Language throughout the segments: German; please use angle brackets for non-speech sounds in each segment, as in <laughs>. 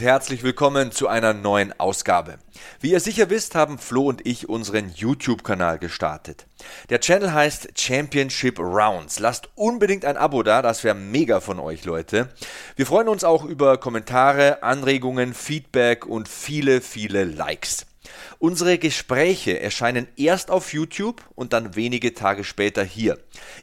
und herzlich willkommen zu einer neuen Ausgabe. Wie ihr sicher wisst, haben Flo und ich unseren YouTube-Kanal gestartet. Der Channel heißt Championship Rounds. Lasst unbedingt ein Abo da, das wäre mega von euch, Leute. Wir freuen uns auch über Kommentare, Anregungen, Feedback und viele, viele Likes. Unsere Gespräche erscheinen erst auf YouTube und dann wenige Tage später hier.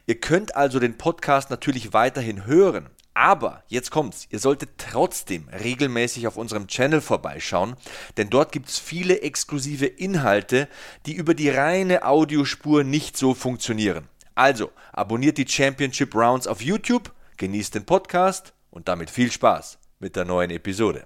Ihr könnt also den Podcast natürlich weiterhin hören. Aber jetzt kommt's, ihr solltet trotzdem regelmäßig auf unserem Channel vorbeischauen, denn dort gibt's viele exklusive Inhalte, die über die reine Audiospur nicht so funktionieren. Also, abonniert die Championship Rounds auf YouTube, genießt den Podcast und damit viel Spaß mit der neuen Episode.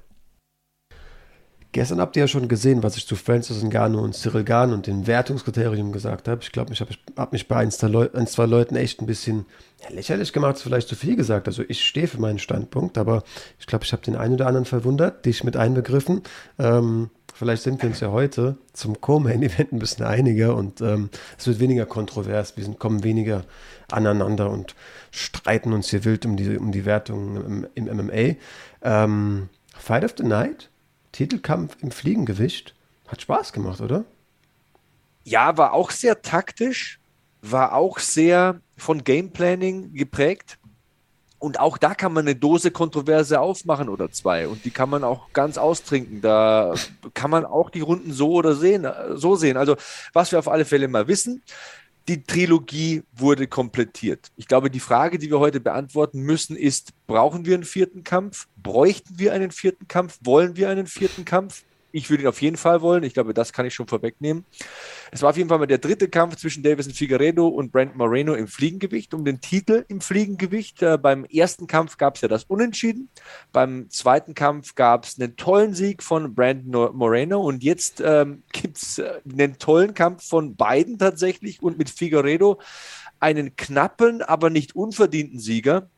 Gestern habt ihr ja schon gesehen, was ich zu Francis Ngannou und Cyril Gahn und den Wertungskriterium gesagt habe. Ich glaube, ich habe hab mich bei ein, zwei Leuten echt ein bisschen lächerlich gemacht, vielleicht zu viel gesagt. Also ich stehe für meinen Standpunkt, aber ich glaube, ich habe den einen oder anderen verwundert, dich mit einbegriffen. Ähm, vielleicht sind wir uns ja heute zum Co-Main-Event ein bisschen einiger und ähm, es wird weniger kontrovers. Wir sind, kommen weniger aneinander und streiten uns hier wild um die, um die Wertung im, im MMA. Ähm, Fight of the Night Titelkampf im Fliegengewicht. Hat Spaß gemacht, oder? Ja, war auch sehr taktisch, war auch sehr von Gameplanning geprägt. Und auch da kann man eine Dose Kontroverse aufmachen oder zwei. Und die kann man auch ganz austrinken. Da kann man auch die Runden so oder sehen, so sehen. Also, was wir auf alle Fälle mal wissen, die Trilogie wurde komplettiert. Ich glaube, die Frage, die wir heute beantworten müssen, ist, brauchen wir einen vierten Kampf? Bräuchten wir einen vierten Kampf? Wollen wir einen vierten Kampf? Ich würde ihn auf jeden Fall wollen. Ich glaube, das kann ich schon vorwegnehmen. Es war auf jeden Fall mal der dritte Kampf zwischen Davison Figueredo und Brent Moreno im Fliegengewicht um den Titel im Fliegengewicht. Äh, beim ersten Kampf gab es ja das Unentschieden. Beim zweiten Kampf gab es einen tollen Sieg von Brandon Moreno und jetzt ähm, <laughs> gibt es äh, einen tollen Kampf von beiden tatsächlich und mit Figueredo einen knappen, aber nicht unverdienten Sieger.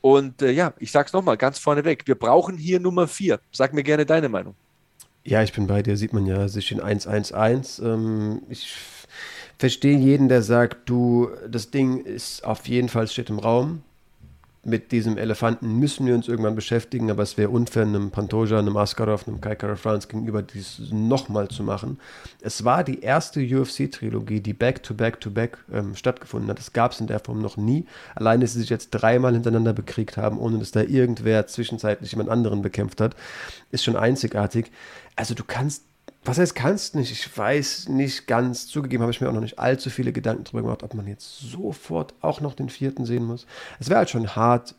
Und äh, ja, ich sage es nochmal ganz vorneweg, wir brauchen hier Nummer vier. Sag mir gerne deine Meinung. Ja, ich bin bei dir, sieht man ja sich in 111. Ähm, ich verstehe jeden, der sagt, du, das Ding ist auf jeden Fall steht im Raum. Mit diesem Elefanten müssen wir uns irgendwann beschäftigen, aber es wäre unfair, einem Pantoja, einem Askarov, einem Kai Kara France gegenüber dies nochmal zu machen. Es war die erste UFC-Trilogie, die Back-to-Back-to-Back ähm, stattgefunden hat. Das gab es in der Form noch nie. Allein, dass sie sich jetzt dreimal hintereinander bekriegt haben, ohne dass da irgendwer zwischenzeitlich jemand anderen bekämpft hat, ist schon einzigartig also du kannst, was heißt kannst nicht? Ich weiß nicht ganz, zugegeben habe ich mir auch noch nicht allzu viele Gedanken darüber gemacht, ob man jetzt sofort auch noch den vierten sehen muss. Es wäre halt schon hart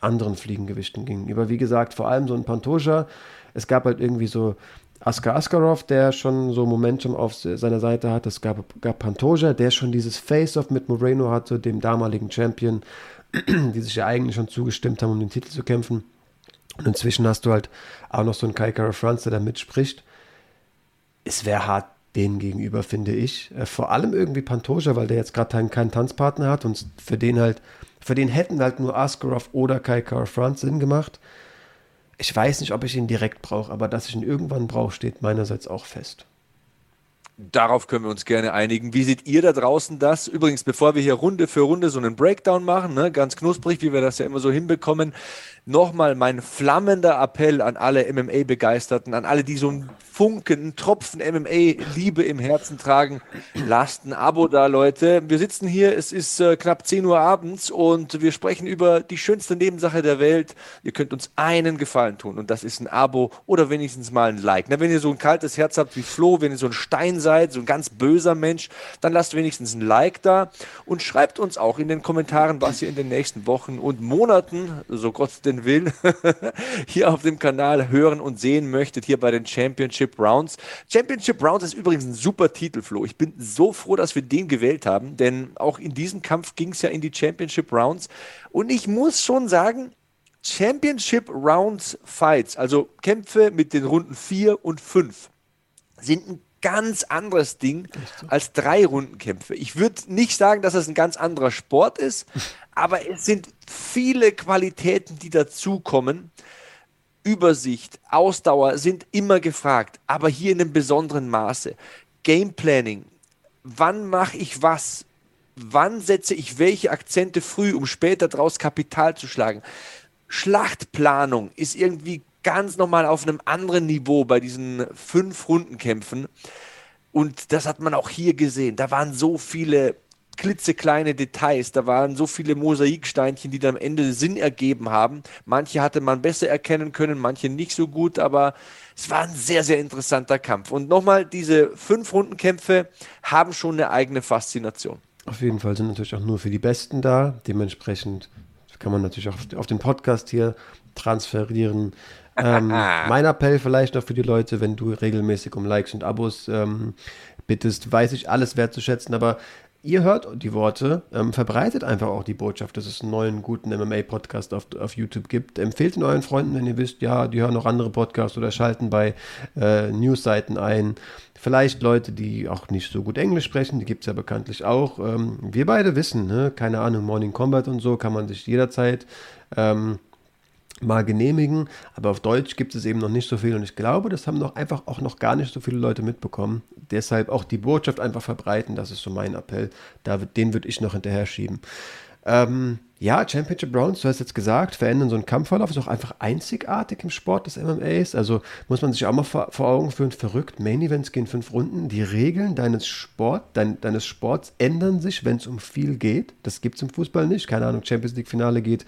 anderen Fliegengewichten gegenüber. Wie gesagt, vor allem so ein Pantoja. Es gab halt irgendwie so Askar Askarov, der schon so Momentum auf seiner Seite hat. Es gab, gab Pantoja, der schon dieses Face-Off mit Moreno hatte, dem damaligen Champion, <clears throat> die sich ja eigentlich schon zugestimmt haben, um den Titel zu kämpfen. Und inzwischen hast du halt auch noch so einen Kai Kara France, der da mitspricht. Es wäre hart denen gegenüber, finde ich. Äh, vor allem irgendwie Pantoja, weil der jetzt gerade keinen, Tanzpartner hat und für den halt, für den hätten halt nur Askarov oder Kai Kara France Sinn gemacht. Ich weiß nicht, ob ich ihn direkt brauche, aber dass ich ihn irgendwann brauche, steht meinerseits auch fest. Darauf können wir uns gerne einigen. Wie seht ihr da draußen das? Übrigens, bevor wir hier Runde für Runde so einen Breakdown machen, ne, ganz knusprig, wie wir das ja immer so hinbekommen, nochmal mein flammender Appell an alle MMA-Begeisterten, an alle, die so einen Funken, einen Tropfen MMA-Liebe im Herzen tragen. Lasst ein Abo da, Leute. Wir sitzen hier, es ist äh, knapp 10 Uhr abends und wir sprechen über die schönste Nebensache der Welt. Ihr könnt uns einen Gefallen tun und das ist ein Abo oder wenigstens mal ein Like. Na, wenn ihr so ein kaltes Herz habt wie Flo, wenn ihr so ein Stein seid, so ein ganz böser Mensch, dann lasst wenigstens ein Like da und schreibt uns auch in den Kommentaren, was ihr in den nächsten Wochen und Monaten, so Gott denn will, <laughs> hier auf dem Kanal hören und sehen möchtet, hier bei den Championship Rounds. Championship Rounds ist übrigens ein super Titel, Flo. Ich bin so froh, dass wir den gewählt haben, denn auch in diesem Kampf ging es ja in die Championship Rounds. Und ich muss schon sagen, Championship Rounds Fights, also Kämpfe mit den Runden 4 und 5, sind ein ganz anderes Ding als drei Rundenkämpfe. Ich würde nicht sagen, dass es ein ganz anderer Sport ist, <laughs> aber es sind viele Qualitäten, die dazukommen. Übersicht, Ausdauer sind immer gefragt, aber hier in einem besonderen Maße. Game Planning, wann mache ich was? Wann setze ich welche Akzente früh, um später daraus Kapital zu schlagen? Schlachtplanung ist irgendwie ganz nochmal auf einem anderen Niveau bei diesen fünf Rundenkämpfen. Und das hat man auch hier gesehen. Da waren so viele klitzekleine Details, da waren so viele Mosaiksteinchen, die dann am Ende Sinn ergeben haben. Manche hatte man besser erkennen können, manche nicht so gut, aber es war ein sehr, sehr interessanter Kampf. Und nochmal, diese fünf Rundenkämpfe haben schon eine eigene Faszination. Auf jeden Fall sind natürlich auch nur für die Besten da. Dementsprechend kann man natürlich auch auf den Podcast hier transferieren. Ähm, <laughs> mein Appell vielleicht noch für die Leute, wenn du regelmäßig um Likes und Abos ähm, bittest, weiß ich alles wertzuschätzen, aber ihr hört die Worte, ähm, verbreitet einfach auch die Botschaft, dass es einen neuen, guten MMA-Podcast auf, auf YouTube gibt. Empfehlt ihn euren Freunden, wenn ihr wisst, ja, die hören noch andere Podcasts oder schalten bei äh, Newsseiten ein. Vielleicht Leute, die auch nicht so gut Englisch sprechen, die gibt es ja bekanntlich auch. Ähm, wir beide wissen, ne? keine Ahnung, Morning Combat und so kann man sich jederzeit ähm, mal genehmigen, aber auf Deutsch gibt es eben noch nicht so viel und ich glaube, das haben noch einfach auch noch gar nicht so viele Leute mitbekommen. Deshalb auch die Botschaft einfach verbreiten, das ist so mein Appell. Da, den würde ich noch hinterher schieben. Ähm, ja, Championship Rounds, du hast jetzt gesagt, verändern so einen Kampfverlauf, ist auch einfach einzigartig im Sport des MMAs. Also muss man sich auch mal vor, Augen führen, verrückt. Main Events gehen fünf Runden. Die Regeln deines, Sport, dein, deines Sports ändern sich, wenn es um viel geht. Das gibt es im Fußball nicht. Keine Ahnung, Champions League Finale geht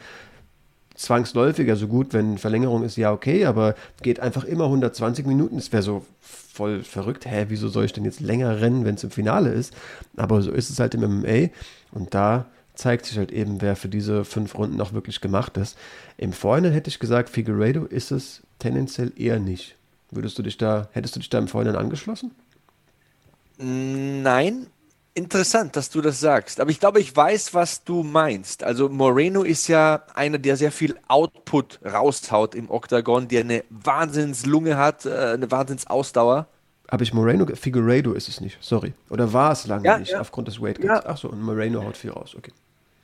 zwangsläufig, also gut, wenn Verlängerung ist, ja okay, aber geht einfach immer 120 Minuten. Es wäre so voll verrückt. Hä, wieso soll ich denn jetzt länger rennen, wenn es im Finale ist? Aber so ist es halt im MMA und da zeigt sich halt eben, wer für diese fünf Runden auch wirklich gemacht ist. Im Vorhinein hätte ich gesagt, Figueredo ist es tendenziell eher nicht. Würdest du dich da, hättest du dich da im Vorhinein angeschlossen? Nein, Interessant, dass du das sagst. Aber ich glaube, ich weiß, was du meinst. Also Moreno ist ja einer, der sehr viel Output raushaut im Oktagon, der eine Wahnsinnslunge hat, äh, eine Wahnsinnsausdauer. Aber ich Moreno, Figueredo ist es nicht, sorry. Oder war es lange ja, nicht, ja. aufgrund des Weight Ja. Achso, und Moreno haut viel raus, okay.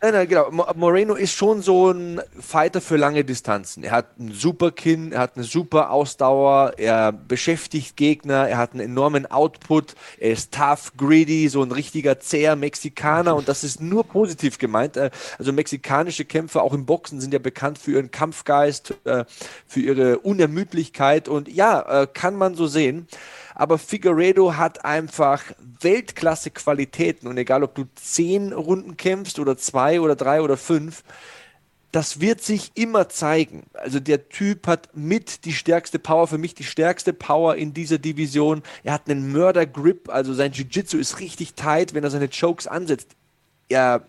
Nein, nein, genau. Mo- Moreno ist schon so ein Fighter für lange Distanzen. Er hat ein super Kinn, er hat eine super Ausdauer, er beschäftigt Gegner, er hat einen enormen Output, er ist tough, greedy, so ein richtiger zäher Mexikaner und das ist nur positiv gemeint. Äh, Also mexikanische Kämpfer, auch im Boxen, sind ja bekannt für ihren Kampfgeist, äh, für ihre Unermüdlichkeit und ja, äh, kann man so sehen. Aber Figueredo hat einfach Weltklasse-Qualitäten und egal, ob du zehn Runden kämpfst oder zwei oder drei oder fünf, das wird sich immer zeigen. Also der Typ hat mit die stärkste Power, für mich die stärkste Power in dieser Division. Er hat einen Mörder-Grip, also sein Jiu-Jitsu ist richtig tight, wenn er seine Chokes ansetzt. Er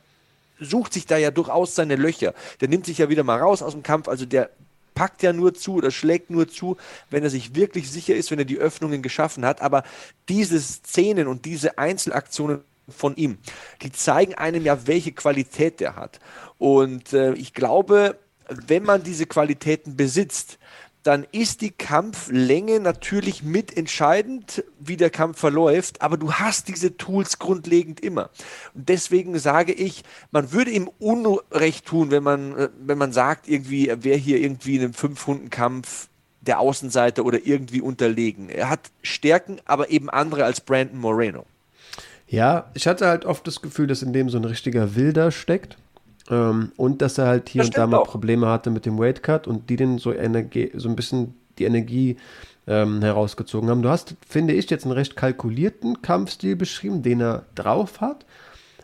sucht sich da ja durchaus seine Löcher. Der nimmt sich ja wieder mal raus aus dem Kampf, also der packt ja nur zu oder schlägt nur zu, wenn er sich wirklich sicher ist, wenn er die Öffnungen geschaffen hat. Aber diese Szenen und diese Einzelaktionen von ihm, die zeigen einem ja, welche Qualität der hat. Und äh, ich glaube, wenn man diese Qualitäten besitzt, dann ist die Kampflänge natürlich mitentscheidend, wie der Kampf verläuft, aber du hast diese Tools grundlegend immer. Und deswegen sage ich, man würde ihm Unrecht tun, wenn man, äh, wenn man sagt, irgendwie, er wäre hier irgendwie in einem Fünf-Runden-Kampf der Außenseiter oder irgendwie unterlegen. Er hat Stärken, aber eben andere als Brandon Moreno. Ja, ich hatte halt oft das Gefühl, dass in dem so ein richtiger Wilder steckt. Ähm, und dass er halt hier Das und da mal auch. Probleme hatte mit dem Weight Cut und die den so, Energie, so ein bisschen die Energie ähm, herausgezogen haben. Du hast, finde ich, jetzt einen recht kalkulierten Kampfstil beschrieben, den er drauf hat.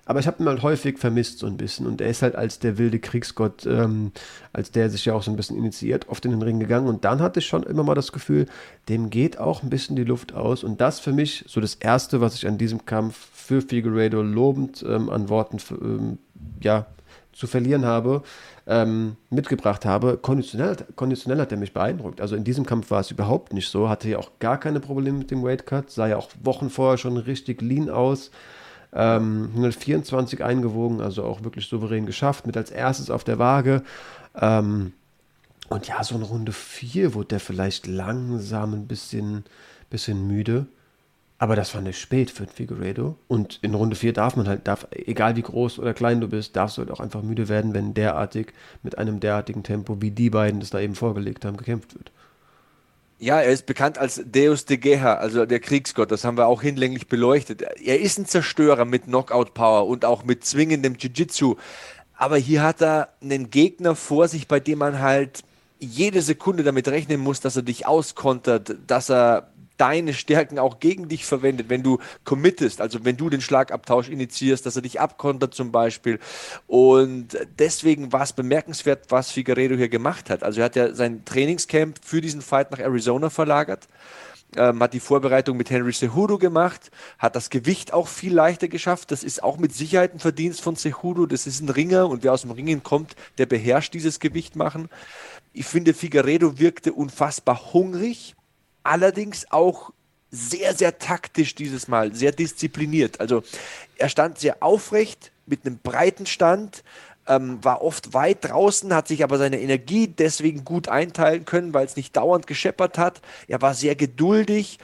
Aber ich habe ihn halt häufig vermisst so ein bisschen. Und er ist halt als der wilde Kriegsgott, ähm, als der sich ja auch so ein bisschen initiiert, oft in den Ring gegangen. Und dann hatte ich schon immer mal das Gefühl, dem geht auch ein bisschen die Luft aus. Und das für mich so das Erste, was ich an diesem Kampf für Figueiredo lobend ähm, an Worten ähm, ja, zu verlieren habe, ähm, mitgebracht habe. Konditionell, konditionell hat er mich beeindruckt. Also in diesem Kampf war es überhaupt nicht so. Hatte ja auch gar keine Probleme mit dem Weight Cut. Sah ja auch Wochen vorher schon richtig lean aus. Ähm, 124 eingewogen, also auch wirklich souverän geschafft. Mit als erstes auf der Waage. Ähm, Und ja, so in Runde 4 wurde der vielleicht langsam ein bisschen, bisschen müde. Aber das war nicht spät für Figueredo. Und in Runde 4 darf man halt, darf, egal wie groß oder klein du bist, darfst du halt auch einfach müde werden, wenn derartig, mit einem derartigen Tempo, wie die beiden das da eben vorgelegt haben, gekämpft wird. Ja, er ist bekannt als Deus de Guerra, also der Kriegsgott. Das haben wir auch hinlänglich beleuchtet. Er ist ein Zerstörer mit Knockout-Power und auch mit zwingendem Jiu-Jitsu. Aber hier hat er einen Gegner vor sich, bei dem man halt jede Sekunde damit rechnen muss, dass er dich auskontert, dass er deine Stärken auch gegen dich verwendet, wenn du committest, also wenn du den Schlagabtausch initiierst, dass er dich abkontert zum Beispiel. Und deswegen war es bemerkenswert, was Figueredo hier gemacht hat. Also er hat ja sein Trainingscamp für diesen Fight nach Arizona verlagert. Ähm, hat die Vorbereitung mit Henry Cejudo gemacht, hat das Gewicht auch viel leichter geschafft. Das ist auch mit Sicherheit ein Verdienst von Cejudo. Das ist ein Ringer und wer aus dem Ringen kommt, der beherrscht dieses Gewicht machen. Ich finde, Figueredo wirkte unfassbar hungrig, allerdings auch sehr, sehr taktisch dieses Mal, sehr diszipliniert. Also er stand sehr aufrecht mit einem breiten Stand, ähm, war oft weit draußen, hat sich aber seine Energie deswegen gut einteilen können, weil es nicht dauernd gescheppert hat. Er war sehr geduldig,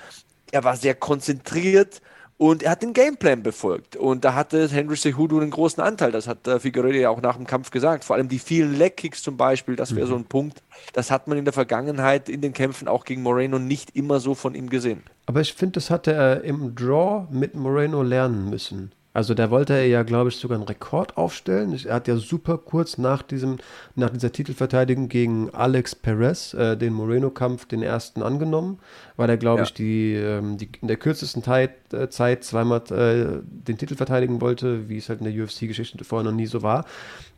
er war sehr konzentriert und er hat den Gameplan befolgt. Und da hatte Henry Cejudo einen großen Anteil. Das hat äh, Figueredo ja auch nach dem Kampf gesagt. Vor allem die vielen Leg-Kicks zum Beispiel, das wäre mhm. so ein Punkt. Das hat man in der Vergangenheit in den Kämpfen auch gegen Moreno nicht immer so von ihm gesehen. Aber ich finde, das hatte er im Draw mit Moreno lernen müssen. Also da wollte er ja, glaube ich, sogar einen Rekord aufstellen. Er hat ja super kurz nach diesem, nach dieser Titelverteidigung gegen Alex Perez äh, den Moreno-Kampf, den ersten angenommen, weil er, glaube ja. ich, die, ähm, die, in der kürzesten Zeit, äh, Zeit zweimal äh, den Titel verteidigen wollte, wie es halt in der UFC-Geschichte vorher noch nie so war.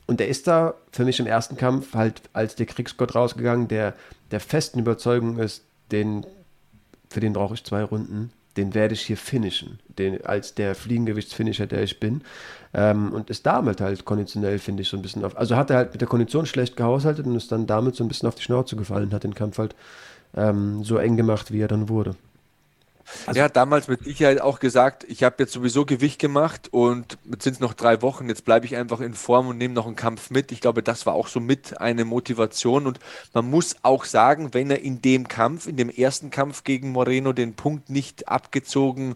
Und er ist da für mich im ersten Kampf halt als der Kriegsgott rausgegangen, der der festen Überzeugung ist, den, für den brauche ich zwei Runden den werde ich hier finishen, den, als der Fliegengewichtsfinisher, der ich bin. Ähm, und ist damit halt konditionell, finde ich, so ein bisschen auf. Also hat er halt mit der Kondition schlecht gehaushaltet und ist dann damit so ein bisschen auf die Schnauze gefallen, hat den Kampf halt ähm, so eng gemacht, wie er dann wurde. Also, er hat damals mit Sicherheit auch gesagt, ich habe jetzt sowieso Gewicht gemacht und jetzt sind es noch drei Wochen, jetzt bleibe ich einfach in Form und nehme noch einen Kampf mit. Ich glaube, das war auch so mit eine Motivation und man muss auch sagen, wenn er in dem Kampf, in dem ersten Kampf gegen Moreno den Punkt nicht abgezogen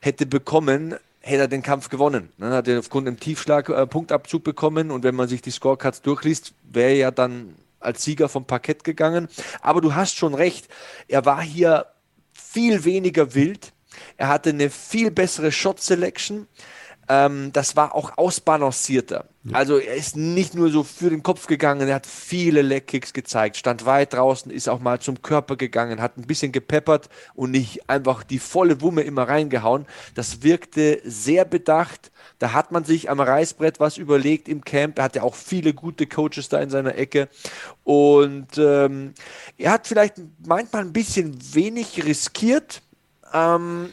hätte bekommen, hätte er den Kampf gewonnen. Dann hat er aufgrund einem Tiefschlag äh, Punktabzug bekommen und wenn man sich die Scorecards durchliest, wäre er ja dann als Sieger vom Parkett gegangen. Aber du hast schon recht, er war hier viel weniger wild. Er hatte eine viel bessere Shot Selection. Ähm, das war auch ausbalancierter. Ja. Also er ist nicht nur so für den Kopf gegangen, er hat viele Leckkicks gezeigt, stand weit draußen, ist auch mal zum Körper gegangen, hat ein bisschen gepeppert und nicht einfach die volle Wumme immer reingehauen. Das wirkte sehr bedacht. Da hat man sich am Reißbrett was überlegt im Camp. Er hatte auch viele gute Coaches da in seiner Ecke. Und ähm, er hat vielleicht manchmal ein bisschen wenig riskiert. Ähm,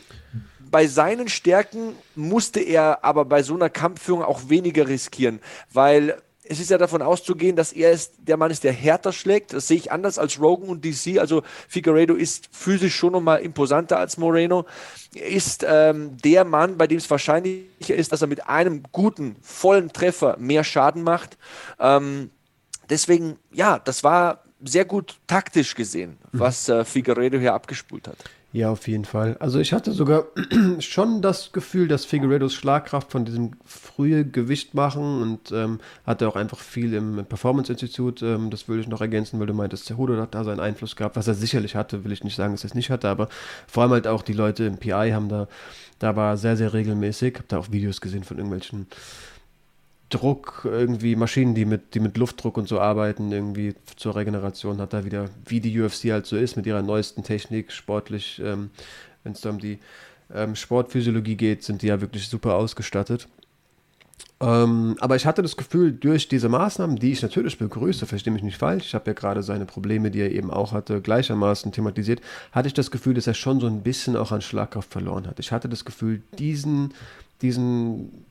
bei seinen Stärken musste er aber bei so einer Kampfführung auch weniger riskieren, weil es ist ja davon auszugehen, dass er ist, der Mann ist, der härter schlägt. Das sehe ich anders als Rogan und DC. Also Figueredo ist physisch schon nochmal imposanter als Moreno. Er ist ähm, der Mann, bei dem es wahrscheinlicher ist, dass er mit einem guten, vollen Treffer mehr Schaden macht. Ähm, deswegen, ja, das war sehr gut taktisch gesehen, was äh, Figueredo hier abgespult hat. Ja, auf jeden Fall. Also ich hatte sogar <clears throat> schon das Gefühl, dass Figueredos Schlagkraft von diesem frühe Gewicht machen und ähm, hatte auch einfach viel im Performance-Institut. Ähm, das würde ich noch ergänzen, weil du meintest, Cejudo hat da seinen Einfluss gehabt, was er sicherlich hatte, will ich nicht sagen, dass er es nicht hatte, aber vor allem halt auch die Leute im PI haben da, da war sehr, sehr regelmäßig. Hab da auch Videos gesehen von irgendwelchen Druck, irgendwie Maschinen, die mit, die mit Luftdruck und so arbeiten, irgendwie zur Regeneration, hat da wieder, wie die UFC halt so ist, mit ihrer neuesten Technik, sportlich, ähm, wenn es da um die ähm, Sportphysiologie geht, sind die ja wirklich super ausgestattet. Ähm, aber ich hatte das Gefühl, durch diese Maßnahmen, die ich natürlich begrüße, verstehe mich nicht falsch, ich habe ja gerade seine Probleme, die er eben auch hatte, gleichermaßen thematisiert, hatte ich das Gefühl, dass er schon so ein bisschen auch an Schlagkraft verloren hat. Ich hatte das Gefühl, diesen, diesen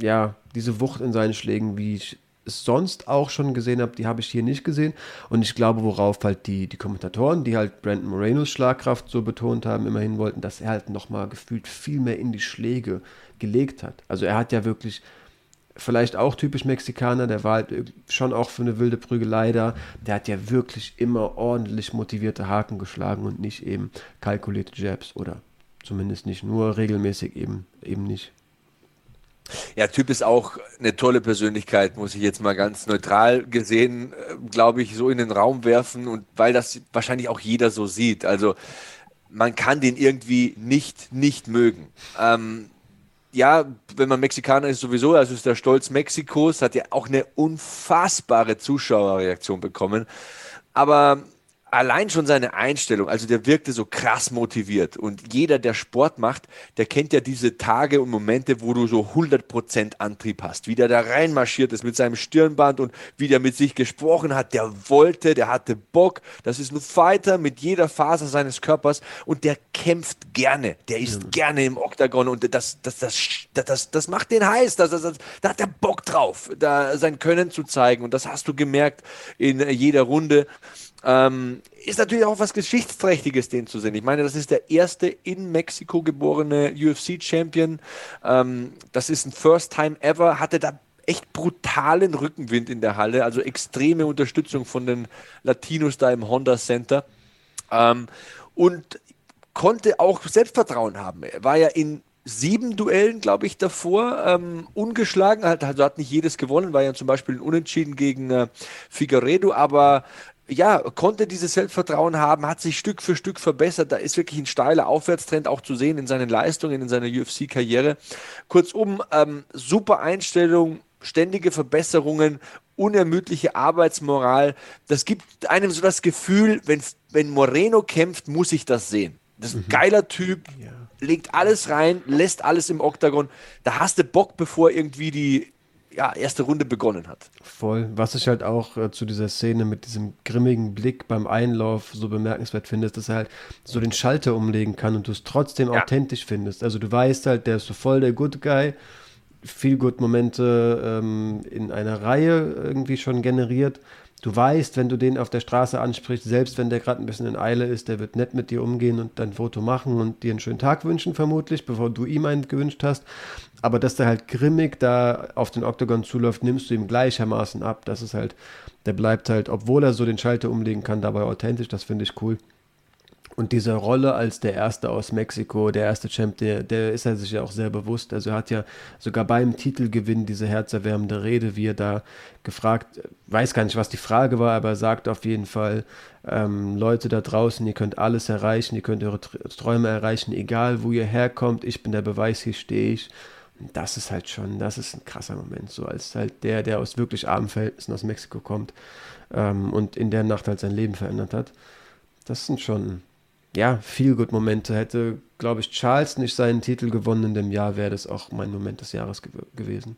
ja, diese Wucht in seinen Schlägen, wie ich es sonst auch schon gesehen habe, die habe ich hier nicht gesehen. Und ich glaube, worauf halt die, die Kommentatoren, die halt Brandon Morenos Schlagkraft so betont haben, immerhin wollten, dass er halt nochmal gefühlt viel mehr in die Schläge gelegt hat. Also er hat ja wirklich vielleicht auch typisch Mexikaner, der war halt schon auch für eine wilde Prügelei da. Der hat ja wirklich immer ordentlich motivierte Haken geschlagen und nicht eben kalkulierte Jabs oder zumindest nicht nur regelmäßig eben, eben nicht. Ja, Typ ist auch eine tolle Persönlichkeit, muss ich jetzt mal ganz neutral gesehen, äh, glaube ich, so in den Raum werfen und weil das wahrscheinlich auch jeder so sieht. Also man kann den irgendwie nicht, nicht mögen. Ähm, ja, wenn man Mexikaner ist sowieso, also ist der Stolz Mexikos, hat ja auch eine unfassbare Zuschauerreaktion bekommen. Aber allein schon seine Einstellung, also der wirkte so krass motiviert. Und jeder, der Sport macht, der kennt ja diese Tage und Momente, wo du so 100% Antrieb hast. Wie der da reinmarschiert ist mit seinem Stirnband und wie der mit sich gesprochen hat. Der wollte, der hatte Bock. Das ist ein Fighter mit jeder Faser seines Körpers und der kämpft gerne. Der ist mhm. gerne im Oktagon und das, das, das, das, das, macht den heiß. Das, das, das, da hat er Bock drauf, da sein Können zu zeigen. Und das hast du gemerkt in jeder Runde. Ähm, ist natürlich auch was Geschichtsträchtiges, den zu sehen. Ich meine, das ist der erste in Mexiko geborene UFC-Champion. Ähm, das ist ein First Time ever. Hatte da echt brutalen Rückenwind in der Halle, also extreme Unterstützung von den Latinos da im Honda Center. Ähm, und konnte auch Selbstvertrauen haben. Er war ja in sieben Duellen, glaube ich, davor ähm, ungeschlagen. Also hat nicht jedes gewonnen, war ja zum Beispiel ein Unentschieden gegen äh, Figueredo, aber ja, konnte dieses Selbstvertrauen haben, hat sich Stück für Stück verbessert. Da ist wirklich ein steiler Aufwärtstrend auch zu sehen in seinen Leistungen, in seiner UFC-Karriere. Kurzum, ähm, super Einstellung, ständige Verbesserungen, unermüdliche Arbeitsmoral. Das gibt einem so das Gefühl, wenn, wenn Moreno kämpft, muss ich das sehen. Das ist ein mhm. geiler Typ, ja. legt alles rein, lässt alles im Oktagon. Da hast du Bock, bevor irgendwie die ja, erste Runde begonnen hat. Voll. Was ich halt auch äh, zu dieser Szene mit diesem grimmigen Blick beim Einlauf so bemerkenswert finde, ist, dass er halt so den Schalter umlegen kann und du es trotzdem ja. authentisch findest. Also du weißt halt, der ist so voll der Good Guy, viel Good Momente ähm, in einer Reihe irgendwie schon generiert. Du weißt, wenn du den auf der Straße ansprichst, selbst wenn der gerade ein bisschen in Eile ist, der wird nett mit dir umgehen und dein Foto machen und dir einen schönen Tag wünschen, vermutlich, bevor du ihm einen gewünscht hast. Aber dass der halt grimmig da auf den Oktagon zuläuft, nimmst du ihm gleichermaßen ab. Das ist halt, der bleibt halt, obwohl er so den Schalter umlegen kann, dabei authentisch. Das finde ich cool. Und diese Rolle als der Erste aus Mexiko, der erste Champ, der, der ist er sich ja auch sehr bewusst. Also er hat ja sogar beim Titelgewinn diese herzerwärmende Rede, wie er da gefragt, weiß gar nicht, was die Frage war, aber er sagt auf jeden Fall, ähm, Leute da draußen, ihr könnt alles erreichen, ihr könnt eure Träume erreichen, egal wo ihr herkommt, ich bin der Beweis, hier stehe ich das ist halt schon, das ist ein krasser Moment, so als halt der, der aus wirklich armen Verhältnissen aus Mexiko kommt ähm, und in der Nacht halt sein Leben verändert hat. Das sind schon, ja, viel gut Momente. Hätte, glaube ich, Charles nicht seinen Titel gewonnen in dem Jahr, wäre das auch mein Moment des Jahres ge gewesen.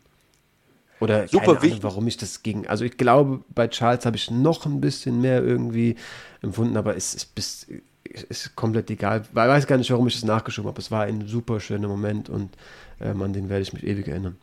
Oder Super keine Ahnung, warum ich das ging. Also ich glaube, bei Charles habe ich noch ein bisschen mehr irgendwie empfunden, aber es ist bis ist komplett egal. Ich weiß gar nicht, warum ich das nachgeschoben habe. Es war ein super schöner Moment und ähm, an den werde ich mich ewig erinnern.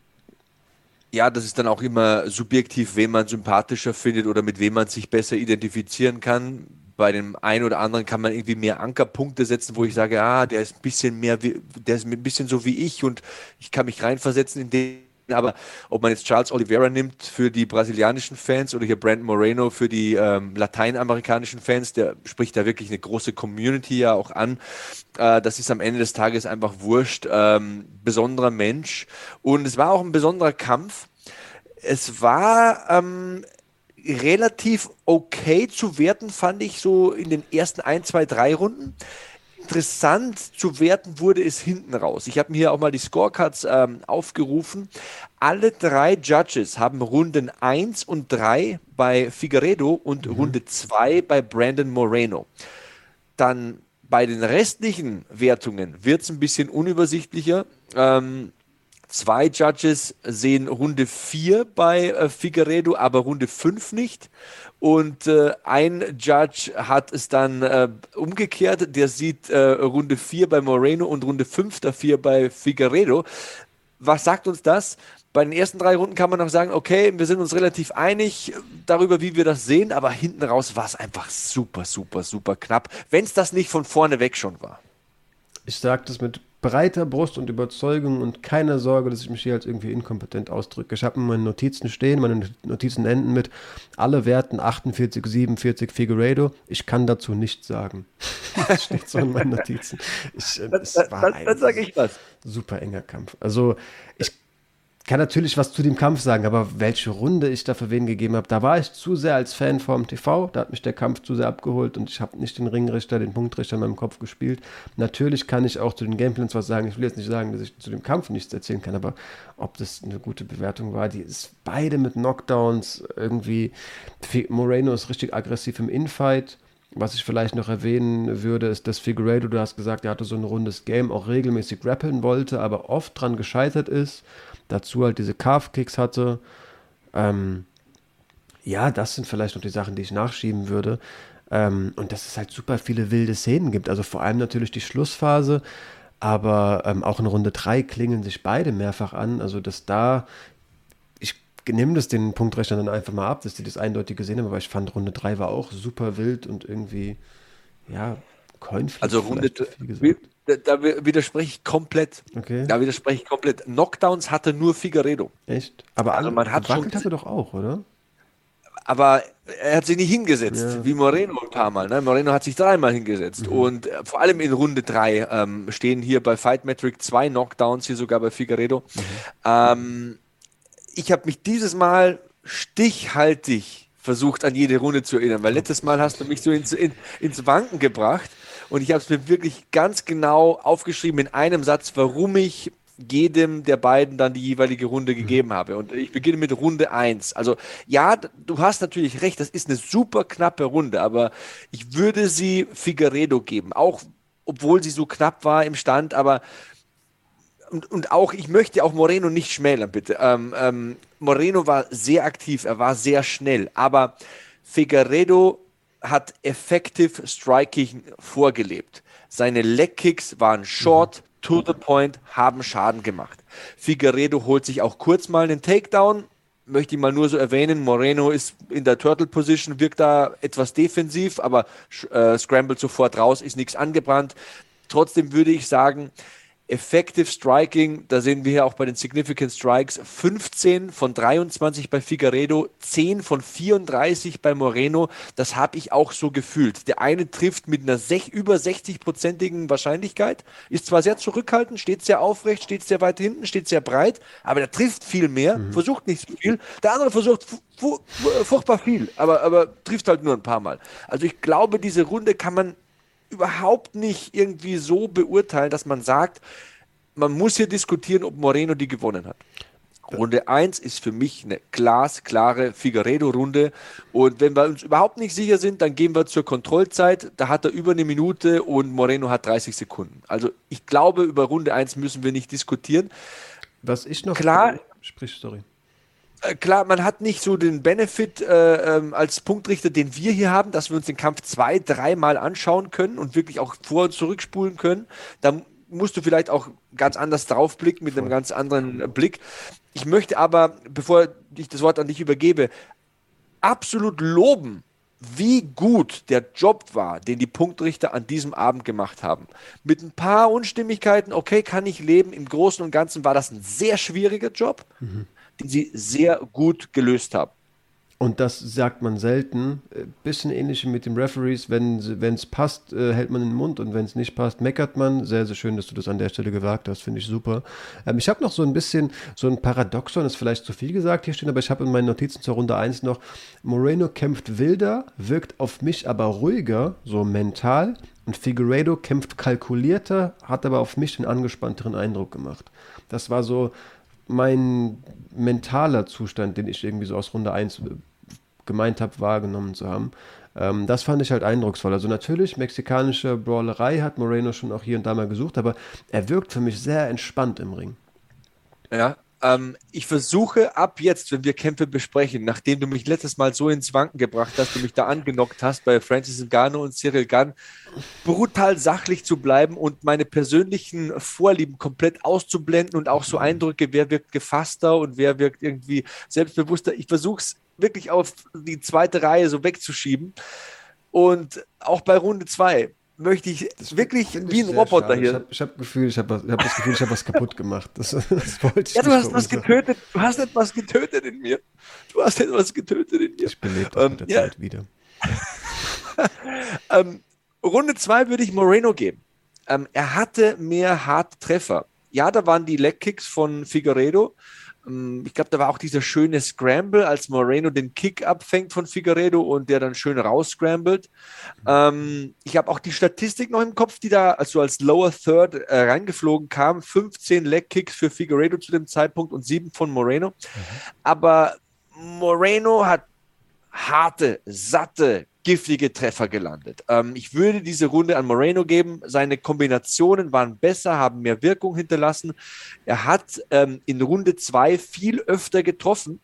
Ja, das ist dann auch immer subjektiv, wen man sympathischer findet oder mit wem man sich besser identifizieren kann. Bei dem einen oder anderen kann man irgendwie mehr Ankerpunkte setzen, wo ich sage, ah, der ist ein bisschen mehr, der ist ein bisschen so wie ich und ich kann mich reinversetzen in den aber ob man jetzt Charles Oliveira nimmt für die brasilianischen Fans oder hier Brandon Moreno für die ähm, lateinamerikanischen Fans, der spricht da wirklich eine große Community ja auch an. Äh, das ist am Ende des Tages einfach wurscht. Ähm, besonderer Mensch. Und es war auch ein besonderer Kampf. Es war ähm, relativ okay zu werten, fand ich so in den ersten ein, zwei, drei Runden interessant zu werten wurde es hinten raus. Ich habe mir hier auch mal die Scorecards ähm, aufgerufen. Alle drei Judges haben Runden 1 und 3 bei Figueredo und mhm. Runde 2 bei Brandon Moreno. Dann bei den restlichen Wertungen wird es ein bisschen unübersichtlicher. Ähm, Zwei Judges sehen Runde 4 bei äh, Figueredo, aber Runde 5 nicht. Und äh, ein Judge hat es dann äh, umgekehrt, der sieht äh, Runde 4 bei Moreno und Runde 5 dafür bei Figueredo. Was sagt uns das? Bei den ersten drei Runden kann man noch sagen, okay, wir sind uns relativ einig darüber, wie wir das sehen, aber hinten raus war es einfach super, super, super knapp, wenn es das nicht von vorne weg schon war. Ich sage das mit breiter Brust und Überzeugung und keine Sorge, dass ich mich hier als irgendwie inkompetent ausdrücke. Ich habe meine Notizen stehen, meine Notizen enden mit alle Werten 48, 47 Figueredo. Ich kann dazu nichts sagen. <laughs> das steht so in meinen Notizen. Ich, äh, es war dann, dann sage ich was. Super enger Kampf. Also ich kann natürlich was zu dem Kampf sagen, aber welche Runde ich da für wen gegeben habe, da war ich zu sehr als Fan vom TV, da hat mich der Kampf zu sehr abgeholt und ich habe nicht den Ringrichter, den Punktrichter in meinem Kopf gespielt. Natürlich kann ich auch zu den Gameplans was sagen. Ich will jetzt nicht sagen, dass ich zu dem Kampf nichts erzählen kann, aber ob das eine gute Bewertung war, die ist beide mit Knockdowns irgendwie. Moreno ist richtig aggressiv im Infight. Was ich vielleicht noch erwähnen würde, ist, dass Figueiredo, du hast gesagt, er hatte so ein rundes Game, auch regelmäßig grappeln wollte, aber oft dran gescheitert ist dazu halt diese Calf-Kicks hatte. Ähm, ja, das sind vielleicht noch die Sachen, die ich nachschieben würde. Ähm, und dass es halt super viele wilde Szenen gibt. Also vor allem natürlich die Schlussphase, aber ähm, auch in Runde 3 klingen sich beide mehrfach an. Also dass da, ich nehme das den Punktrechner dann einfach mal ab, dass die das eindeutig gesehen haben, aber ich fand Runde 3 war auch super wild und irgendwie, ja, Coinflip. Also Runde, da, da widerspreche ich komplett. Okay. Da widerspreche ich komplett. Knockdowns hatte nur Figueredo. Echt? Aber also man hat schon, hatte doch auch, oder? Aber er hat sich nicht hingesetzt, ja. wie Moreno ein paar Mal. Ne? Moreno hat sich dreimal hingesetzt. Mhm. Und äh, vor allem in Runde 3 ähm, stehen hier bei Fight Metric zwei Knockdowns, hier sogar bei Figueredo. Mhm. Ähm, ich habe mich dieses Mal stichhaltig versucht, an jede Runde zu erinnern, weil letztes Mal hast du mich so ins, in, ins Wanken gebracht. Und ich habe es mir wirklich ganz genau aufgeschrieben in einem Satz, warum ich jedem der beiden dann die jeweilige Runde gegeben habe. Und ich beginne mit Runde 1. Also ja, du hast natürlich recht, das ist eine super knappe Runde, aber ich würde sie Figueredo geben, auch obwohl sie so knapp war im Stand, aber und, und auch, ich möchte auch Moreno nicht schmälern, bitte. Ähm, ähm, Moreno war sehr aktiv, er war sehr schnell, aber Figueredo hat Effective Striking vorgelebt. Seine Leg-Kicks waren short, to the point, haben Schaden gemacht. Figueredo holt sich auch kurz mal einen Takedown. Möchte ich mal nur so erwähnen, Moreno ist in der Turtle-Position, wirkt da etwas defensiv, aber äh, scrambled sofort raus, ist nichts angebrannt. Trotzdem würde ich sagen, Effective Striking, da sehen wir hier auch bei den Significant Strikes 15 von 23 bei Figueredo, 10 von 34 bei Moreno. Das habe ich auch so gefühlt. Der eine trifft mit einer über 60-prozentigen Wahrscheinlichkeit, ist zwar sehr zurückhaltend, steht sehr aufrecht, steht sehr weit hinten, steht sehr breit, aber der trifft viel mehr, mhm. versucht nicht so viel. Der andere versucht furchtbar viel, aber, aber trifft halt nur ein paar Mal. Also ich glaube, diese Runde kann man überhaupt nicht irgendwie so beurteilen, dass man sagt, man muss hier diskutieren, ob Moreno die gewonnen hat. Runde 1 ist für mich eine glasklare Figueredo-Runde. Und wenn wir uns überhaupt nicht sicher sind, dann gehen wir zur Kontrollzeit. Da hat er über eine Minute und Moreno hat 30 Sekunden. Also ich glaube, über Runde 1 müssen wir nicht diskutieren. Was ich noch. Klar. Sprich, sorry. Äh, klar, man hat nicht so den Benefit äh, ähm, als Punktrichter, den wir hier haben, dass wir uns den Kampf zwei, dreimal anschauen können und wirklich auch vor- und zurückspulen können. Da musst du vielleicht auch ganz anders draufblicken, mit einem ganz anderen Blick. Ich möchte aber, bevor ich das Wort an dich übergebe, absolut loben, wie gut der Job war, den die Punktrichter an diesem Abend gemacht haben. Mit ein paar Unstimmigkeiten, okay, kann ich leben. Im Großen und Ganzen war das ein sehr schwieriger Job. Mhm die sie sehr gut gelöst haben. Und das sagt man selten. Äh, bisschen ähnlich mit den Referees. Wenn es passt, äh, hält man den Mund und wenn es nicht passt, meckert man. Sehr, sehr schön, dass du das an der Stelle gewagt hast. Finde ich super. Ähm, ich habe noch so ein bisschen, so ein Paradoxon, ist vielleicht zu viel gesagt hier stehen, aber ich habe in meinen Notizen zur Runde 1 noch, Moreno kämpft wilder, wirkt auf mich aber ruhiger, so mental. Und Figueredo kämpft kalkulierter, hat aber auf mich den angespannteren Eindruck gemacht. Das war so mein mentaler Zustand, den ich irgendwie so aus Runde 1 gemeint habe, wahrgenommen zu haben. Ähm, das fand ich halt eindrucksvoll. Also natürlich, mexikanische Brawlerei hat Moreno schon auch hier und da mal gesucht, aber er wirkt für mich sehr entspannt im Ring. Ja, ähm, ich versuche ab jetzt, wenn wir Kämpfe besprechen, nachdem du mich letztes Mal so ins Wanken gebracht hast, du mich da angenockt hast bei Francis Ngannou und Cyril Gunn, brutal sachlich zu bleiben und meine persönlichen Vorlieben komplett auszublenden und auch so Eindrücke, wer wirkt gefasster und wer wirkt irgendwie selbstbewusster. Ich versuche es wirklich auf die zweite Reihe so wegzuschieben. Und auch bei Runde 2 möchte ich das wirklich wie ein Roboter schade. hier. Ich habe hab Gefühl, ich habe hab das Gefühl, ich habe was kaputt gemacht. Das, <laughs> das wollte ich ja, du hast was getötet. Du hast etwas getötet in mir. Du hast etwas getötet in mir. Ich belebe das ähm, mit der ja. Zeit wieder. <laughs> ähm, Runde 2 würde ich Moreno geben. Ähm, er hatte mehr harte Treffer. Ja, da waren die Leg-Kicks von Figueredo. Ähm, ich glaube, da war auch dieser schöne Scramble, als Moreno den Kick abfängt von Figueredo und der dann schön rausscrambled. Ähm, ich habe auch die Statistik noch im Kopf, die da also als Lower Third äh, reingeflogen kam. 15 Leg Kicks für Figueredo zu dem Zeitpunkt und sieben von Moreno. Mhm. Aber Moreno hat harte, satte, giftige Treffer gelandet. Ähm, ich würde diese Runde an Moreno geben. Seine Kombinationen waren besser, haben mehr Wirkung hinterlassen. Er hat ähm, in Runde zwei viel öfter getroffen.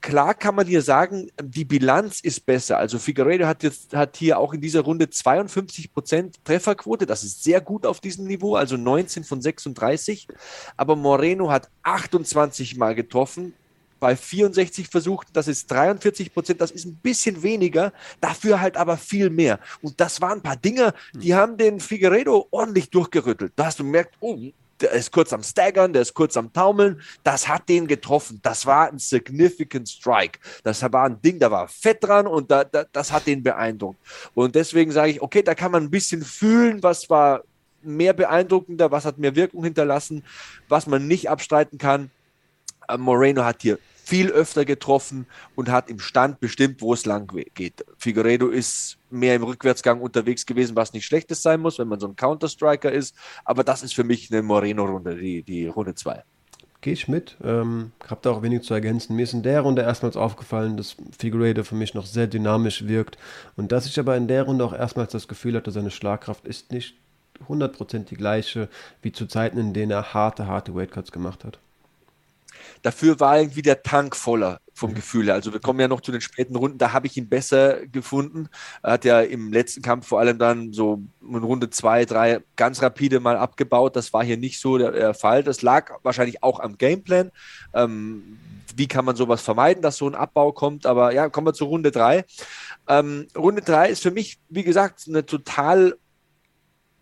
Klar kann man hier sagen, die Bilanz ist besser. Also Figueredo hat jetzt hat hier auch in dieser Runde 52 Prozent Trefferquote. Das ist sehr gut auf diesem Niveau, also 19 von 36. Aber Moreno hat 28 Mal getroffen, bei 64 Versuchen, das ist 43 Prozent, das ist ein bisschen weniger, dafür halt aber viel mehr. Und das waren ein paar Dinge, die haben den Figueredo ordentlich durchgerüttelt. Da hast du gemerkt, oh, der ist kurz am Staggern, der ist kurz am Taumeln. Das hat den getroffen. Das war ein significant Strike. Das war ein Ding, da war Fett dran und da, da, das hat den beeindruckt. Und deswegen sage ich, okay, da kann man ein bisschen fühlen, was war mehr beeindruckender, was hat mehr Wirkung hinterlassen, was man nicht abstreiten kann. Äh, Moreno hat hier viel öfter getroffen und hat im Stand bestimmt, wo es lang geht. Figueredo ist mehr im Rückwärtsgang unterwegs gewesen, was nicht schlechtes sein muss, wenn man so ein Counter-Striker ist. Aber das ist für mich eine Moreno-Runde, die, die Runde 2. Gehe ich mit. Ähm, habe da auch wenig zu ergänzen. Mir ist in der Runde erstmals aufgefallen, dass Figueredo für mich noch sehr dynamisch wirkt und dass ich aber in der Runde auch erstmals das Gefühl hatte, seine Schlagkraft ist nicht 100% die gleiche wie zu Zeiten, in denen er harte, harte Weightcuts gemacht hat. Dafür war irgendwie der Tank voller vom mhm. Gefühl her. Also wir kommen ja noch zu den späten Runden, da habe ich ihn besser gefunden. Er hat ja im letzten Kampf vor allem dann so in Runde zwei, drei ganz rapide mal abgebaut. Das war hier nicht so der, der Fall. Das lag wahrscheinlich auch am Gameplan. Ähm, wie kann man sowas vermeiden, dass so ein Abbau kommt? Aber ja, kommen wir zu Runde drei. Ähm, Runde drei ist für mich, wie gesagt, eine total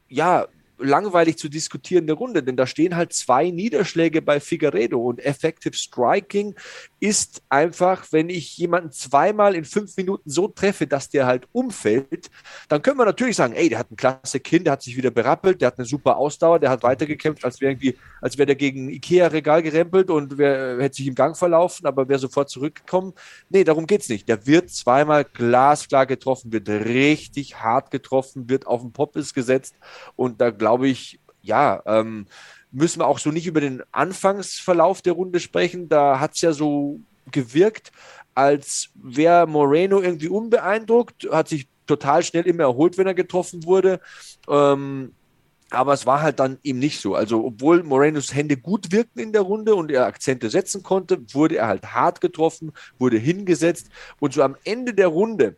ja, langweilig zu diskutierende Runde, denn da stehen halt zwei Niederschläge bei Figueredo und Effective Striking ist einfach, wenn ich jemanden zweimal in fünf Minuten so treffe, dass der halt umfällt, dann können wir natürlich sagen, ey, der hat ein klasse Kind, der hat sich wieder berappelt, der hat eine super Ausdauer, der hat weitergekämpft, als wäre als wäre der gegen Ikea-Regal gerempelt und wär, hätte sich im Gang verlaufen, aber wäre sofort zurückgekommen. Nee, darum geht es nicht. Der wird zweimal glasklar getroffen, wird richtig hart getroffen, wird auf den Poppes gesetzt und da glaube ich, ja, ähm, müssen wir auch so nicht über den Anfangsverlauf der Runde sprechen. Da hat es ja so gewirkt, als wäre Moreno irgendwie unbeeindruckt, hat sich total schnell immer erholt, wenn er getroffen wurde. Ähm, aber es war halt dann ihm nicht so. Also, obwohl Morenos Hände gut wirkten in der Runde und er Akzente setzen konnte, wurde er halt hart getroffen, wurde hingesetzt. Und so am Ende der Runde,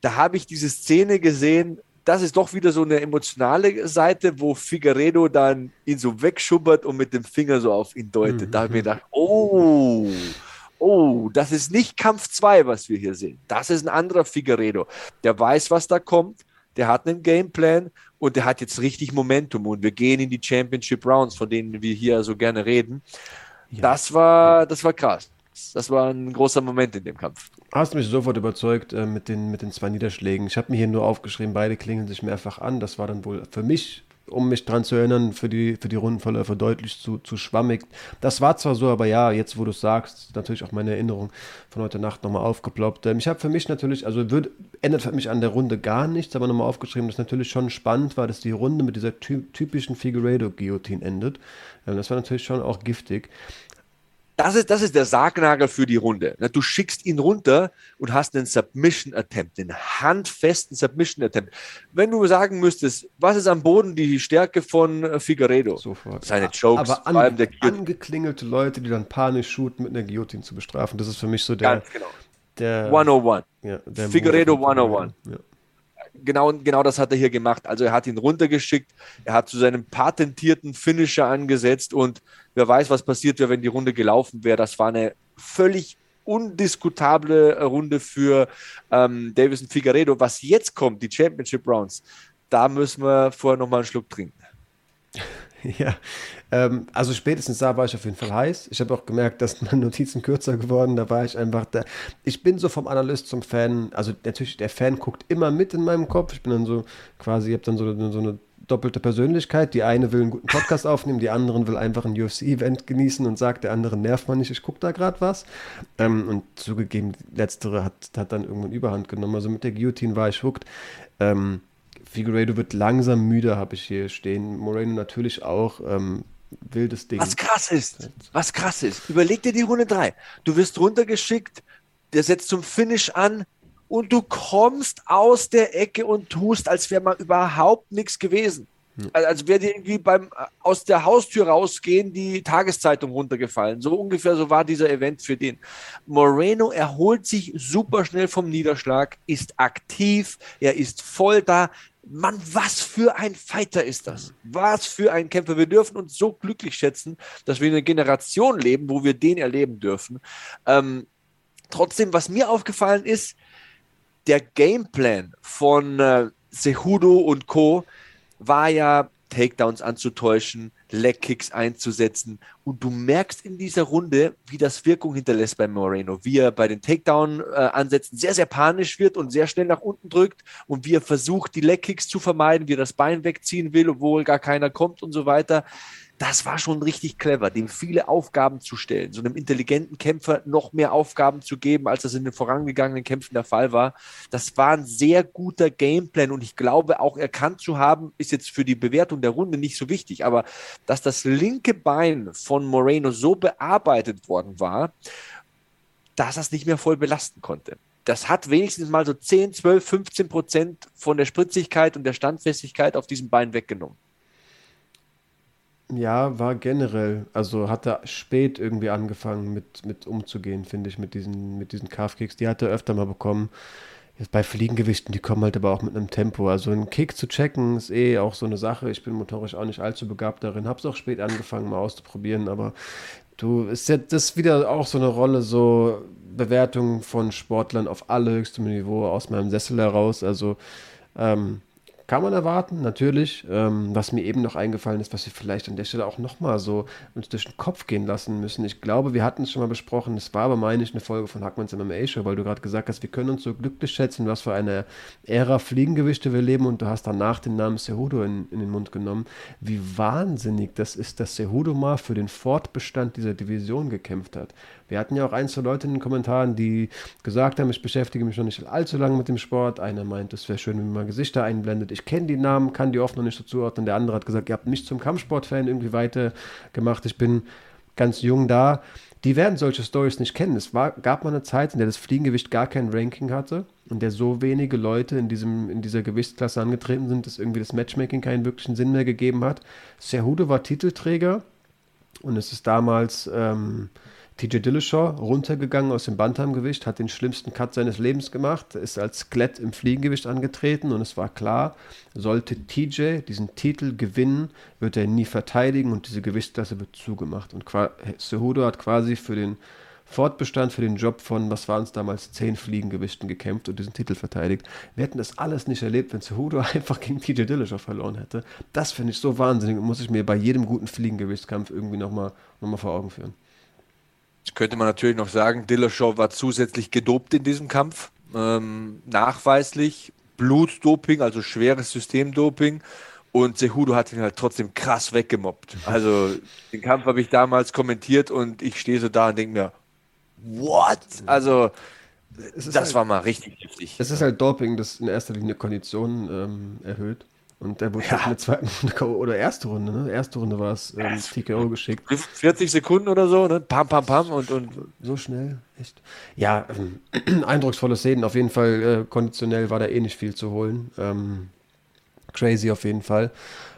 da habe ich diese Szene gesehen, das ist doch wieder so eine emotionale Seite, wo Figueredo dann ihn so wegschubbert und mit dem Finger so auf ihn deutet. Mhm. Da habe ich mir gedacht, oh, oh, das ist nicht Kampf 2, was wir hier sehen. Das ist ein anderer Figueredo. Der weiß, was da kommt, der hat einen Gameplan und der hat jetzt richtig Momentum und wir gehen in die Championship Rounds, von denen wir hier so gerne reden. Ja. Das war, das war krass. Das war ein großer Moment in dem Kampf. Hast mich sofort überzeugt äh, mit, den, mit den zwei Niederschlägen. Ich habe mir hier nur aufgeschrieben, beide klingeln sich mehrfach an. Das war dann wohl für mich, um mich daran zu erinnern, für die, für die Rundenverläufe deutlich zu, zu schwammig. Das war zwar so, aber ja, jetzt wo du es sagst, natürlich auch meine Erinnerung von heute Nacht nochmal aufgeploppt. Ähm, ich habe für mich natürlich, also wird, ändert für mich an der Runde gar nichts, aber nochmal aufgeschrieben, dass natürlich schon spannend war, dass die Runde mit dieser typischen Figueredo-Guillotine endet. Ähm, das war natürlich schon auch giftig das ist, das ist der Sargnagel für die Runde. Du schickst ihn runter und hast einen Submission Attempt, den handfesten Submission Attempt. Wenn du sagen müsstest, was ist am Boden die Stärke von äh, Figueredo? Sofort. Seine Jokes, aber an, vor allem der angeklingelte Leute, die dann panisch shooten, mit einer Guillotine zu bestrafen. Das ist für mich so der. Ganz genau. Der, 101. Ja, der Figueredo 101. Ja genau, genau das hat er hier gemacht. Also er hat ihn runtergeschickt, er hat zu seinem patentierten Finisher angesetzt und wer weiß, was passiert wäre, wenn die Runde gelaufen wäre. Das war eine völlig undiskutable Runde für ähm, Davison Figueredo. Was jetzt kommt, die Championship Rounds, da müssen wir vorher nochmal einen Schluck trinken. <laughs> Ja, ähm, also spätestens da war ich auf jeden Fall heiß. Ich habe auch gemerkt, dass meine Notizen kürzer geworden. Da war ich einfach da. Ich bin so vom Analyst zum Fan. Also natürlich, der Fan guckt immer mit in meinem Kopf. Ich bin dann so quasi, ich habe dann so, so eine doppelte Persönlichkeit. Die eine will einen guten Podcast aufnehmen, die andere will einfach ein UFC-Event genießen und sagt, der andere nervt man nicht, ich gucke da gerade was. Ähm, und zugegeben, letztere hat, hat dann irgendwann Überhand genommen. Also mit der Guillotine war ich hooked. Ähm, Figueiredo wird langsam müde, habe ich hier stehen. Moreno natürlich auch. Ähm, wildes Ding. Was krass ist, was krass ist. Überleg dir die Runde 3. Du wirst runtergeschickt, der setzt zum Finish an und du kommst aus der Ecke und tust, als wäre mal überhaupt nichts gewesen. Also, als wäre dir irgendwie beim aus der Haustür rausgehen die Tageszeitung runtergefallen. So ungefähr so war dieser Event für den. Moreno erholt sich super schnell vom Niederschlag, ist aktiv, er ist voll da. Mann, was für ein Fighter ist das? Was für ein Kämpfer. Wir dürfen uns so glücklich schätzen, dass wir in einer Generation leben, wo wir den erleben dürfen. Ähm, trotzdem, was mir aufgefallen ist, der Gameplan von äh, Sehudo und Co. war ja Takedowns anzutäuschen, Legkicks einzusetzen. Und du merkst in dieser Runde, wie das Wirkung hinterlässt bei Moreno, wie er bei den Takedown-Ansätzen sehr, sehr panisch wird und sehr schnell nach unten drückt und wie er versucht, die Legkicks zu vermeiden, wie er das Bein wegziehen will, obwohl gar keiner kommt und so weiter das war schon richtig clever, dem viele Aufgaben zu stellen, so einem intelligenten Kämpfer noch mehr Aufgaben zu geben, als das in den vorangegangenen Kämpfen der Fall war. Das war ein sehr guter Gameplan und ich glaube auch erkannt zu haben, ist jetzt für die Bewertung der Runde nicht so wichtig, aber dass das linke Bein von Moreno so bearbeitet worden war, dass er es nicht mehr voll belasten konnte. Das hat wenigstens mal so 10, 12, 15 Prozent von der Spritzigkeit und der Standfestigkeit auf diesem Bein weggenommen. Ja, war generell, also hat er spät irgendwie angefangen mit, mit umzugehen, finde ich, mit diesen, mit diesen Calf-Kicks. Die hat er öfter mal bekommen. Jetzt bei Fliegengewichten, die kommen halt aber auch mit einem Tempo. Also einen Kick zu checken ist eh auch so eine Sache. Ich bin motorisch auch nicht allzu begabt darin. Hab's auch spät angefangen, mal auszuprobieren, aber du, ist ja das wieder auch so eine Rolle, so Bewertung von Sportlern auf allerhöchstem Niveau aus meinem Sessel heraus. Also, ähm, kann man erwarten, natürlich. Ähm, was mir eben noch eingefallen ist, was wir vielleicht an der Stelle auch nochmal so uns durch den Kopf gehen lassen müssen. Ich glaube, wir hatten es schon mal besprochen. Es war aber, meine ich, eine Folge von Hackmans MMA Show, weil du gerade gesagt hast, wir können uns so glücklich schätzen, was für eine Ära Fliegengewichte wir leben und du hast danach den Namen Cejudo in, in den Mund genommen. Wie wahnsinnig das ist, dass Cejudo mal für den Fortbestand dieser Division gekämpft hat. Wir hatten ja auch ein, zwei Leute in den Kommentaren, die gesagt haben, ich beschäftige mich noch nicht allzu lange mit dem Sport. Einer meint, es wäre schön, wenn man Gesichter einblendet. Ich kenne die Namen, kann die oft noch nicht so zuordnen. Der andere hat gesagt, ihr habt mich zum Kampfsportfan irgendwie weiter gemacht. Ich bin ganz jung da. Die werden solche Stories nicht kennen. Es war, gab mal eine Zeit, in der das Fliegengewicht gar kein Ranking hatte und der so wenige Leute in, diesem, in dieser Gewichtsklasse angetreten sind, dass irgendwie das Matchmaking keinen wirklichen Sinn mehr gegeben hat. Serhude war Titelträger und es ist damals ähm, TJ Dillashaw runtergegangen aus dem Bantamgewicht, hat den schlimmsten Cut seines Lebens gemacht, ist als Skelett im Fliegengewicht angetreten und es war klar, sollte TJ diesen Titel gewinnen, wird er nie verteidigen und diese Gewichtsklasse wird zugemacht. Und Cejudo hat quasi für den Fortbestand, für den Job von, was waren es damals, zehn Fliegengewichten gekämpft und diesen Titel verteidigt. Wir hätten das alles nicht erlebt, wenn Cejudo <laughs> einfach gegen TJ Dillashaw verloren hätte. Das finde ich so wahnsinnig und muss ich mir bei jedem guten Fliegengewichtskampf irgendwie nochmal noch mal vor Augen führen. Könnte man natürlich noch sagen, Dillashaw war zusätzlich gedopt in diesem Kampf. Ähm, nachweislich Blutdoping, also schweres Systemdoping. Und Sehudo hat ihn halt trotzdem krass weggemobbt. Also den Kampf habe ich damals kommentiert und ich stehe so da und denke mir, what? Also das halt, war mal richtig heftig. Es ist halt Doping, das in erster Linie Konditionen ähm, erhöht. Und der wurde ja. in der zweiten Runde oder erste Runde, ne? Erste Runde war es ähm, TKO geschickt. 40 Sekunden oder so, ne? Pam, pam, pam und, und. So schnell, echt. Ja, ähm, <clears throat> eindrucksvolle Szenen. Auf jeden Fall äh, konditionell war da eh nicht viel zu holen. Ähm, crazy auf jeden Fall.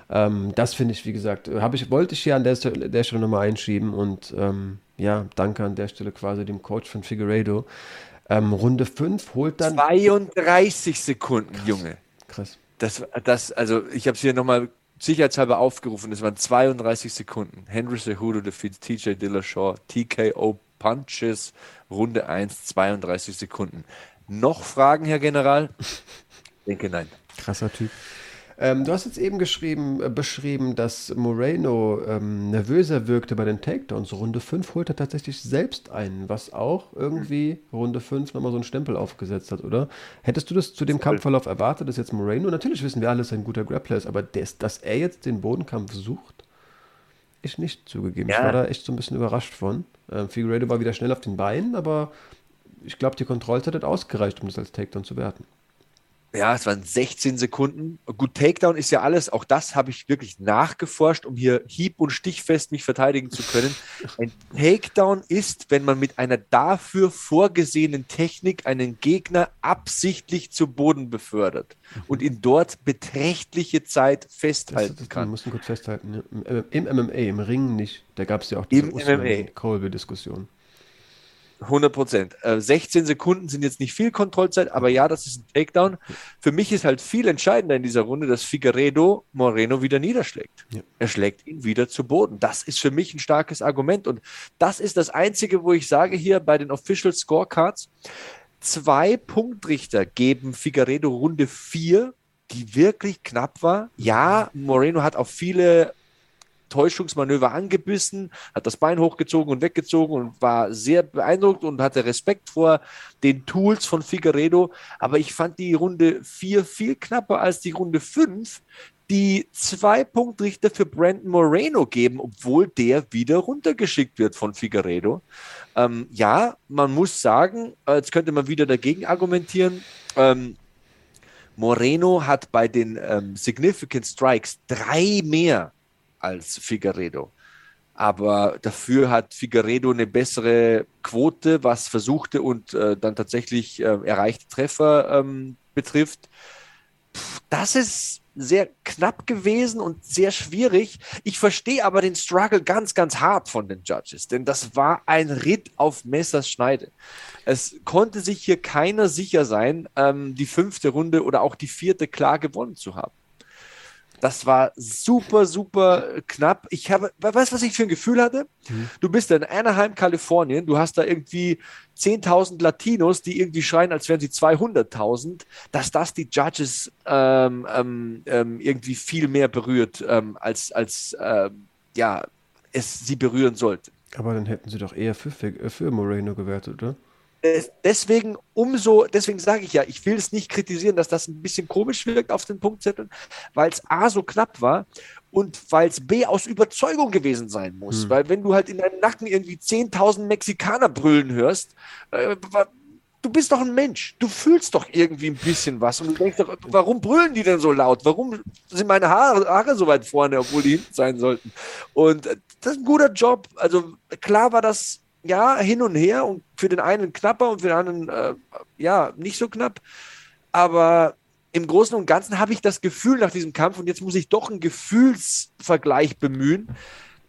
Ähm, das finde ich, wie gesagt, habe ich, wollte ich hier an der, der Stelle nochmal einschieben und ähm, ja, danke an der Stelle quasi dem Coach von Figueiredo. Ähm, Runde 5 holt dann. 32 Sekunden, Krass. Junge. Krass. Das, das, also ich habe es hier nochmal sicherheitshalber aufgerufen. Es waren 32 Sekunden. Henry Cejudo defeats TJ Dillashaw, TKO Punches, Runde 1, 32 Sekunden. Noch Fragen, Herr General? Ich denke nein. Krasser Typ. Ähm, du hast jetzt eben geschrieben, äh, beschrieben, dass Moreno ähm, nervöser wirkte bei den Takedowns. Runde 5 holt er tatsächlich selbst ein, was auch irgendwie Runde 5 nochmal so einen Stempel aufgesetzt hat, oder? Hättest du das zu dem Kampfverlauf erwartet, dass jetzt Moreno, natürlich wissen wir alle, dass er ein guter Grappler ist, aber des, dass er jetzt den Bodenkampf sucht? Ich nicht zugegeben. Ja. Ich war da echt so ein bisschen überrascht von. Ähm, Figueredo war wieder schnell auf den Beinen, aber ich glaube, die Kontrollzeit hat ausgereicht, um das als Takedown zu werten. Ja, es waren 16 Sekunden. Gut, Takedown ist ja alles. Auch das habe ich wirklich nachgeforscht, um hier hieb- und stichfest mich verteidigen zu können. <laughs> Ein Takedown ist, wenn man mit einer dafür vorgesehenen Technik einen Gegner absichtlich zu Boden befördert mhm. und ihn dort beträchtliche Zeit festhalten das, das, kann. Wir müssen kurz festhalten. Im MMA, im Ring nicht. Da gab es ja auch diese Colby-Diskussion. 100 Prozent. Äh, 16 Sekunden sind jetzt nicht viel Kontrollzeit, aber ja, das ist ein Takedown. Für mich ist halt viel entscheidender in dieser Runde, dass Figueredo Moreno wieder niederschlägt. Ja. Er schlägt ihn wieder zu Boden. Das ist für mich ein starkes Argument. Und das ist das Einzige, wo ich sage hier bei den Official Scorecards, zwei Punktrichter geben Figueredo Runde 4 die wirklich knapp war. Ja, Moreno hat auf viele Täuschungsmanöver angebissen, hat das Bein hochgezogen und weggezogen und war sehr beeindruckt und hatte Respekt vor den Tools von Figueredo. Aber ich fand die Runde 4 viel knapper als die Runde 5, die zwei Punktrichter für Brandon Moreno geben, obwohl der wieder runtergeschickt wird von Figueredo. Ähm, ja, man muss sagen, äh, jetzt könnte man wieder dagegen argumentieren. Ähm, Moreno hat bei den ähm, Significant Strikes drei mehr als Figueredo. Aber dafür hat Figueredo eine bessere Quote, was versuchte und äh, dann tatsächlich äh, erreichte Treffer ähm, betrifft. das ist sehr knapp gewesen und sehr schwierig. Ich verstehe aber den Struggle ganz, ganz hart von den Judges, denn das war ein Ritt auf Messers Schneide. Es konnte sich hier keiner sicher sein, ähm, die fünfte Runde oder auch die vierte klar gewonnen zu haben. Das war super, super knapp. Ich habe, weißt du, was ich für ein Gefühl hatte? Mhm. Du bist in Anaheim, Kalifornien, du hast da irgendwie 10.000 Latinos, die irgendwie schreien, als wären sie 200.000, dass das die Judges ähm, ähm, ähm, irgendwie viel mehr berührt, ähm, als, als ähm, ja, es sie berühren sollte. Aber dann hätten sie doch eher für, für Moreno gewertet, oder? Deswegen umso, deswegen sage ich ja, ich will es nicht kritisieren, dass das ein bisschen komisch wirkt auf den Punktzetteln, weil es A so knapp war und weil es B aus Überzeugung gewesen sein muss. Hm. Weil wenn du halt in deinem Nacken irgendwie 10.000 Mexikaner brüllen hörst, äh, du bist doch ein Mensch. Du fühlst doch irgendwie ein bisschen was. Und du denkst doch, warum brüllen die denn so laut? Warum sind meine Haare, Haare so weit vorne, obwohl die hinten sein sollten? Und äh, das ist ein guter Job. Also klar war das ja, hin und her und für den einen knapper und für den anderen äh, ja, nicht so knapp. Aber im Großen und Ganzen habe ich das Gefühl nach diesem Kampf, und jetzt muss ich doch einen Gefühlsvergleich bemühen,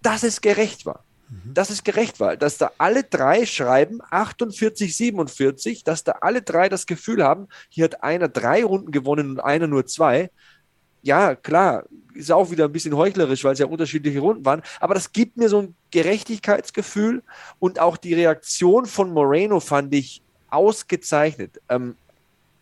dass es gerecht war. Mhm. Dass es gerecht war, dass da alle drei schreiben 48, 47, dass da alle drei das Gefühl haben, hier hat einer drei Runden gewonnen und einer nur zwei ja, klar, ist auch wieder ein bisschen heuchlerisch, weil es ja unterschiedliche Runden waren, aber das gibt mir so ein Gerechtigkeitsgefühl und auch die Reaktion von Moreno fand ich ausgezeichnet. Ähm,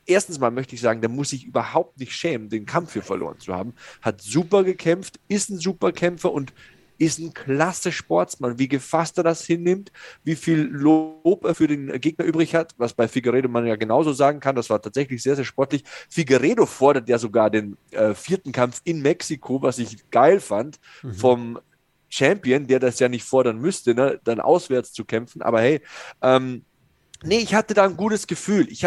erstens mal möchte ich sagen, der muss sich überhaupt nicht schämen, den Kampf hier verloren zu haben. Hat super gekämpft, ist ein super Kämpfer und ist ein klasse Sportsmann. Wie gefasst er das hinnimmt, wie viel Lob er für den Gegner übrig hat, was bei Figueredo man ja genauso sagen kann. Das war tatsächlich sehr, sehr sportlich. Figueredo fordert ja sogar den äh, vierten Kampf in Mexiko, was ich geil fand, mhm. vom Champion, der das ja nicht fordern müsste, ne, dann auswärts zu kämpfen. Aber hey, ähm, Nee, ich hatte da ein gutes Gefühl. Ich,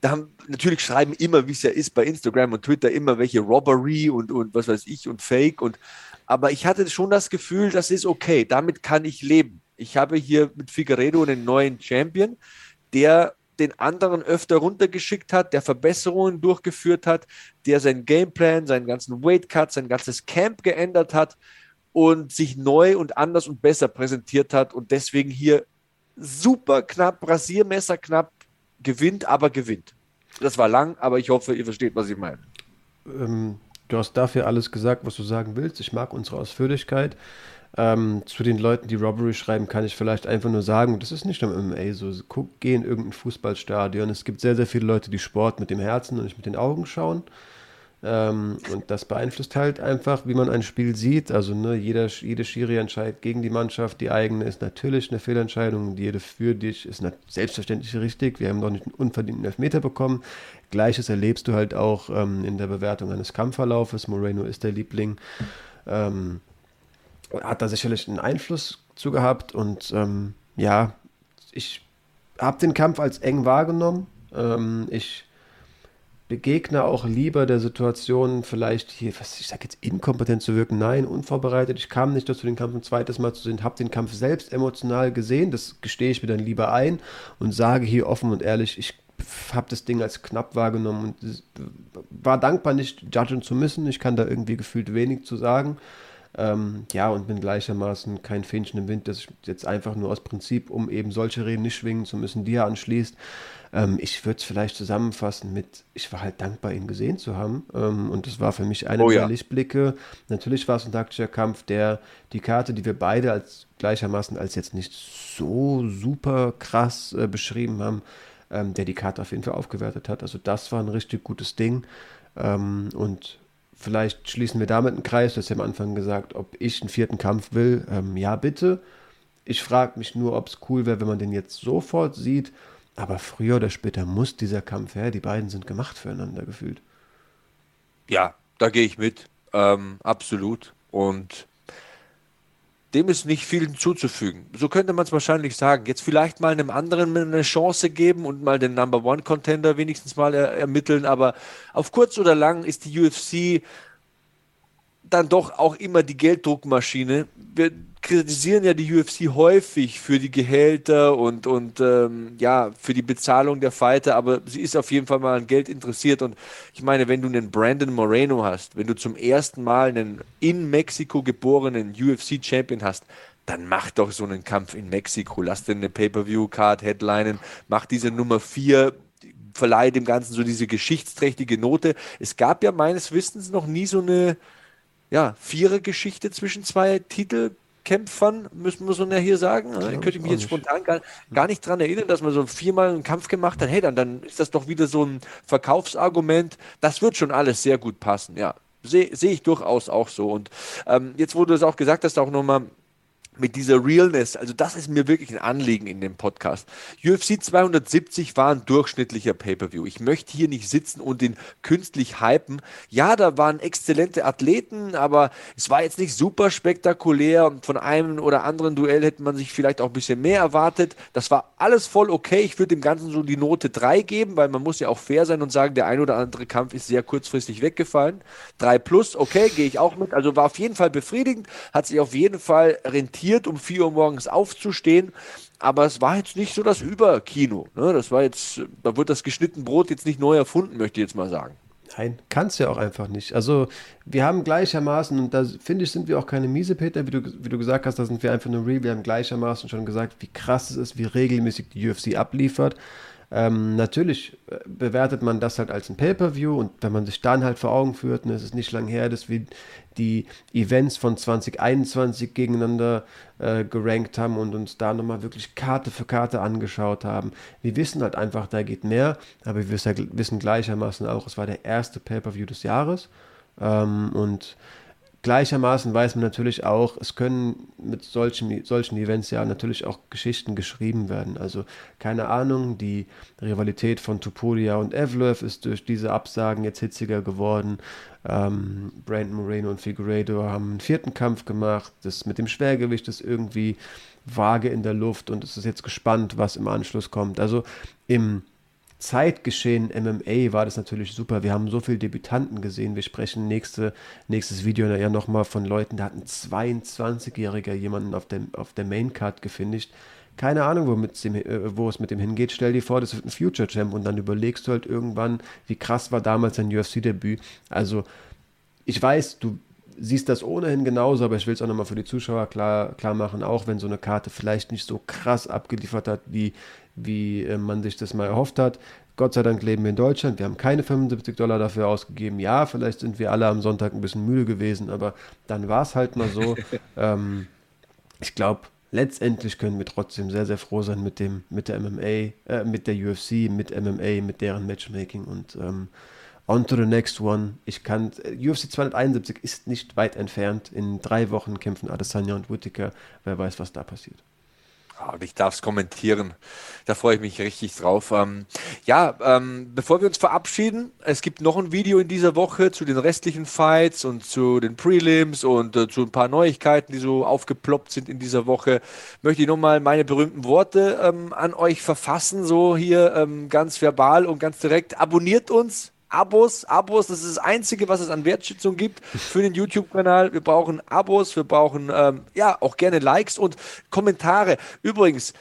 da haben, natürlich schreiben immer, wie es ja ist, bei Instagram und Twitter immer welche Robbery und, und was weiß ich und Fake und aber ich hatte schon das Gefühl, das ist okay, damit kann ich leben. Ich habe hier mit Figueredo einen neuen Champion, der den anderen öfter runtergeschickt hat, der Verbesserungen durchgeführt hat, der seinen Gameplan, seinen ganzen Weightcut, sein ganzes Camp geändert hat und sich neu und anders und besser präsentiert hat und deswegen hier super knapp, Rasiermesser knapp gewinnt, aber gewinnt. Das war lang, aber ich hoffe, ihr versteht, was ich meine. Ähm, Du hast dafür alles gesagt, was du sagen willst. Ich mag unsere Ausführlichkeit. Ähm, zu den Leuten, die Robbery schreiben, kann ich vielleicht einfach nur sagen, das ist nicht am MMA so. Guck, geh in irgendein Fußballstadion. Es gibt sehr, sehr viele Leute, die Sport mit dem Herzen und nicht mit den Augen schauen. Ähm, und das beeinflusst halt einfach, wie man ein Spiel sieht. Also ne, jeder, jede Schiri entscheidet gegen die Mannschaft. Die eigene ist natürlich eine Fehlentscheidung. Jede für dich ist selbstverständlich richtig. Wir haben doch nicht einen unverdienten Elfmeter bekommen. Gleiches erlebst du halt auch ähm, in der Bewertung eines Kampfverlaufes. Moreno ist der Liebling. Ähm, hat da sicherlich einen Einfluss zu gehabt. Und ähm, ja, ich habe den Kampf als eng wahrgenommen. Ähm, ich begegne auch lieber der Situation, vielleicht hier, was ich sage jetzt, inkompetent zu wirken. Nein, unvorbereitet. Ich kam nicht dazu, den Kampf ein zweites Mal zu sehen, habe den Kampf selbst emotional gesehen. Das gestehe ich mir dann lieber ein und sage hier offen und ehrlich, ich habe das Ding als knapp wahrgenommen und war dankbar, nicht judgen zu müssen. Ich kann da irgendwie gefühlt wenig zu sagen. Ähm, ja, und bin gleichermaßen kein Fähnchen im Wind, das ich jetzt einfach nur aus Prinzip, um eben solche Reden nicht schwingen zu müssen, die er anschließt. Ähm, ich würde es vielleicht zusammenfassen mit, ich war halt dankbar, ihn gesehen zu haben. Ähm, und das war für mich einer oh, der ja. Lichtblicke. Natürlich war es ein taktischer Kampf, der die Karte, die wir beide als gleichermaßen als jetzt nicht so super krass äh, beschrieben haben, ähm, der die Karte auf jeden Fall aufgewertet hat. Also das war ein richtig gutes Ding. Ähm, und Vielleicht schließen wir damit einen Kreis. Du hast ja am Anfang gesagt, ob ich einen vierten Kampf will. Ähm, ja, bitte. Ich frage mich nur, ob es cool wäre, wenn man den jetzt sofort sieht. Aber früher oder später muss dieser Kampf her. Die beiden sind gemacht füreinander gefühlt. Ja, da gehe ich mit. Ähm, absolut. Und dem ist nicht viel hinzuzufügen. So könnte man es wahrscheinlich sagen. Jetzt vielleicht mal einem anderen eine Chance geben und mal den Number One Contender wenigstens mal er ermitteln, aber auf kurz oder lang ist die UFC dann doch auch immer die Gelddruckmaschine. Wir kritisieren ja die UFC häufig für die Gehälter und, und ähm, ja, für die Bezahlung der Fighter, aber sie ist auf jeden Fall mal an Geld interessiert. Und ich meine, wenn du einen Brandon Moreno hast, wenn du zum ersten Mal einen in Mexiko geborenen UFC-Champion hast, dann mach doch so einen Kampf in Mexiko. Lass dir eine Pay-Per-View-Card headlinen, mach diese Nummer 4 verleihe dem Ganzen so diese geschichtsträchtige Note. Es gab ja meines Wissens noch nie so eine ja, Vierer-Geschichte zwischen zwei Titelkämpfern, müssen wir so ja hier sagen. Könnte ich mich jetzt spontan gar, gar nicht daran erinnern, dass man so viermal einen Kampf gemacht hat. Hey, dann, dann ist das doch wieder so ein Verkaufsargument. Das wird schon alles sehr gut passen, ja. Sehe seh ich durchaus auch so. Und ähm, jetzt, wo du es auch gesagt hast, auch nochmal mit dieser Realness, also das ist mir wirklich ein Anliegen in dem Podcast. UFC 270 war ein durchschnittlicher Pay-per-view. Ich möchte hier nicht sitzen und den künstlich hypen. Ja, da waren exzellente Athleten, aber es war jetzt nicht super spektakulär von einem oder anderen Duell hätte man sich vielleicht auch ein bisschen mehr erwartet. Das war alles voll okay. Ich würde dem Ganzen so die Note 3 geben, weil man muss ja auch fair sein und sagen, der ein oder andere Kampf ist sehr kurzfristig weggefallen. 3 plus, okay, gehe ich auch mit. Also war auf jeden Fall befriedigend, hat sich auf jeden Fall rentiert rentiert, um 4 Uhr morgens aufzustehen. Aber es war jetzt nicht so das Überkino. Ne? Das war jetzt, da wird das geschnitten Brot jetzt nicht neu erfunden, möchte ich jetzt mal sagen. Nein, kannst ja auch einfach nicht. Also wir haben gleichermaßen, und da finde ich, sind wir auch keine Miesepeter, wie du, wie du gesagt hast, da sind wir einfach nur real. Wir haben gleichermaßen schon gesagt, wie krass es ist, wie regelmäßig die UFC abliefert. Ähm, natürlich äh, bewertet man das halt als ein Pay-per-View und wenn man sich dann halt vor Augen führt, ne, es ist nicht lang her, dass wir die Events von 2021 gegeneinander äh, gerankt haben und uns da nochmal wirklich Karte für Karte angeschaut haben. Wir wissen halt einfach, da geht mehr, aber wir wissen gleichermaßen auch, es war der erste Pay-per-View des Jahres ähm, und Gleichermaßen weiß man natürlich auch, es können mit solchen, solchen Events ja natürlich auch Geschichten geschrieben werden. Also keine Ahnung, die Rivalität von Tupolia und Evlev ist durch diese Absagen jetzt hitziger geworden. Ähm, Brandon Moreno und Figueiredo haben einen vierten Kampf gemacht. Das mit dem Schwergewicht ist irgendwie vage in der Luft und es ist jetzt gespannt, was im Anschluss kommt. Also im Zeitgeschehen MMA war das natürlich super. Wir haben so viele Debütanten gesehen. Wir sprechen nächste, nächstes Video ja nochmal von Leuten, da hat ein 22-Jähriger jemanden auf der, auf der Maincard gefinisht. Keine Ahnung, wo, dem, äh, wo es mit dem hingeht. Stell dir vor, das wird ein Future Champ und dann überlegst du halt irgendwann, wie krass war damals dein UFC-Debüt. Also, ich weiß, du siehst das ohnehin genauso, aber ich will es auch nochmal für die Zuschauer klar, klar machen, auch wenn so eine Karte vielleicht nicht so krass abgeliefert hat, wie, wie äh, man sich das mal erhofft hat. Gott sei Dank leben wir in Deutschland. Wir haben keine 75 Dollar dafür ausgegeben. Ja, vielleicht sind wir alle am Sonntag ein bisschen müde gewesen, aber dann war es halt mal so. <laughs> ähm, ich glaube, letztendlich können wir trotzdem sehr, sehr froh sein mit dem, mit der MMA, äh, mit der UFC, mit MMA, mit deren Matchmaking und ähm, on to the next one. Ich kann, UFC 271 ist nicht weit entfernt. In drei Wochen kämpfen Adesanya und Whittaker. Wer weiß, was da passiert. Ah, ich darf es kommentieren. Da freue ich mich richtig drauf. Ähm, ja, ähm, bevor wir uns verabschieden, es gibt noch ein Video in dieser Woche zu den restlichen Fights und zu den Prelims und äh, zu ein paar Neuigkeiten, die so aufgeploppt sind in dieser Woche. Möchte ich nochmal meine berühmten Worte ähm, an euch verfassen, so hier ähm, ganz verbal und ganz direkt. Abonniert uns, Abos, Abos, das ist das Einzige, was es an Wertschätzung gibt für den YouTube-Kanal. Wir brauchen Abos, wir brauchen ähm, ja auch gerne Likes und Kommentare. Übrigens,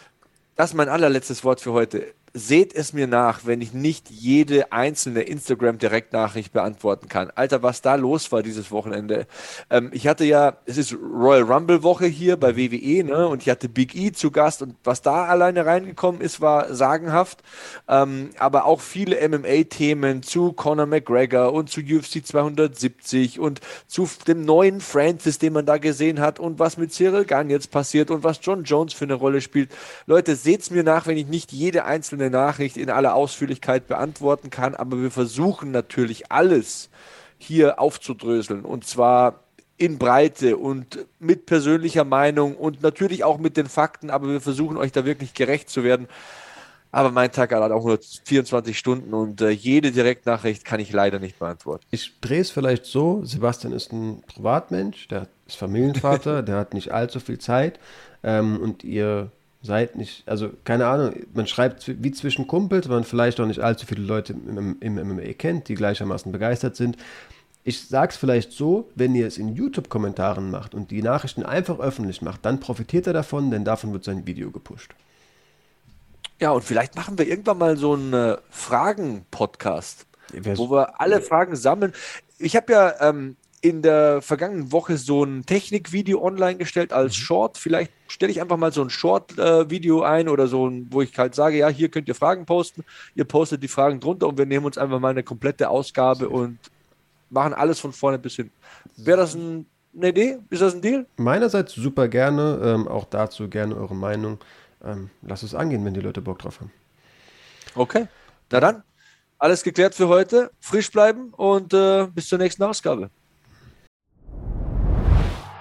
das ist mein allerletztes Wort für heute seht es mir nach, wenn ich nicht jede einzelne Instagram-Direktnachricht beantworten kann. Alter, was da los war dieses Wochenende. Ähm, ich hatte ja, es ist Royal Rumble-Woche hier bei WWE, ne? Und ich hatte Big E zu Gast und was da alleine reingekommen ist, war sagenhaft. Ähm, aber auch viele MMA-Themen zu Conor McGregor und zu UFC 270 und zu dem neuen Francis, den man da gesehen hat und was mit Cyril Gunn jetzt passiert und was John Jones für eine Rolle spielt. Leute, seht's mir nach, wenn ich nicht jede einzelne eine Nachricht in aller Ausführlichkeit beantworten kann, aber wir versuchen natürlich alles hier aufzudröseln und zwar in Breite und mit persönlicher Meinung und natürlich auch mit den Fakten, aber wir versuchen euch da wirklich gerecht zu werden. Aber mein Tag hat auch nur 24 Stunden und äh, jede Direktnachricht kann ich leider nicht beantworten. Ich drehe es vielleicht so: Sebastian ist ein Privatmensch, der ist Familienvater, <laughs> der hat nicht allzu viel Zeit ähm, und ihr seid nicht, also keine Ahnung, man schreibt wie zwischen Kumpels, man vielleicht auch nicht allzu viele Leute im, im MMA kennt, die gleichermaßen begeistert sind. Ich sag's vielleicht so, wenn ihr es in YouTube-Kommentaren macht und die Nachrichten einfach öffentlich macht, dann profitiert er davon, denn davon wird sein Video gepusht. Ja, und vielleicht machen wir irgendwann mal so einen äh, Fragen-Podcast, wo wir alle Fragen sammeln. Ich habe ja ähm, in der vergangenen Woche so ein Technikvideo online gestellt als mhm. Short. Vielleicht stelle ich einfach mal so ein Short-Video äh, ein oder so, ein, wo ich halt sage, ja, hier könnt ihr Fragen posten. Ihr postet die Fragen drunter und wir nehmen uns einfach mal eine komplette Ausgabe und machen alles von vorne bis hin. Wäre das ein, eine Idee? Ist das ein Deal? Meinerseits super gerne. Ähm, auch dazu gerne eure Meinung. Ähm, lasst es angehen, wenn die Leute Bock drauf haben. Okay. Na dann, alles geklärt für heute. Frisch bleiben und äh, bis zur nächsten Ausgabe.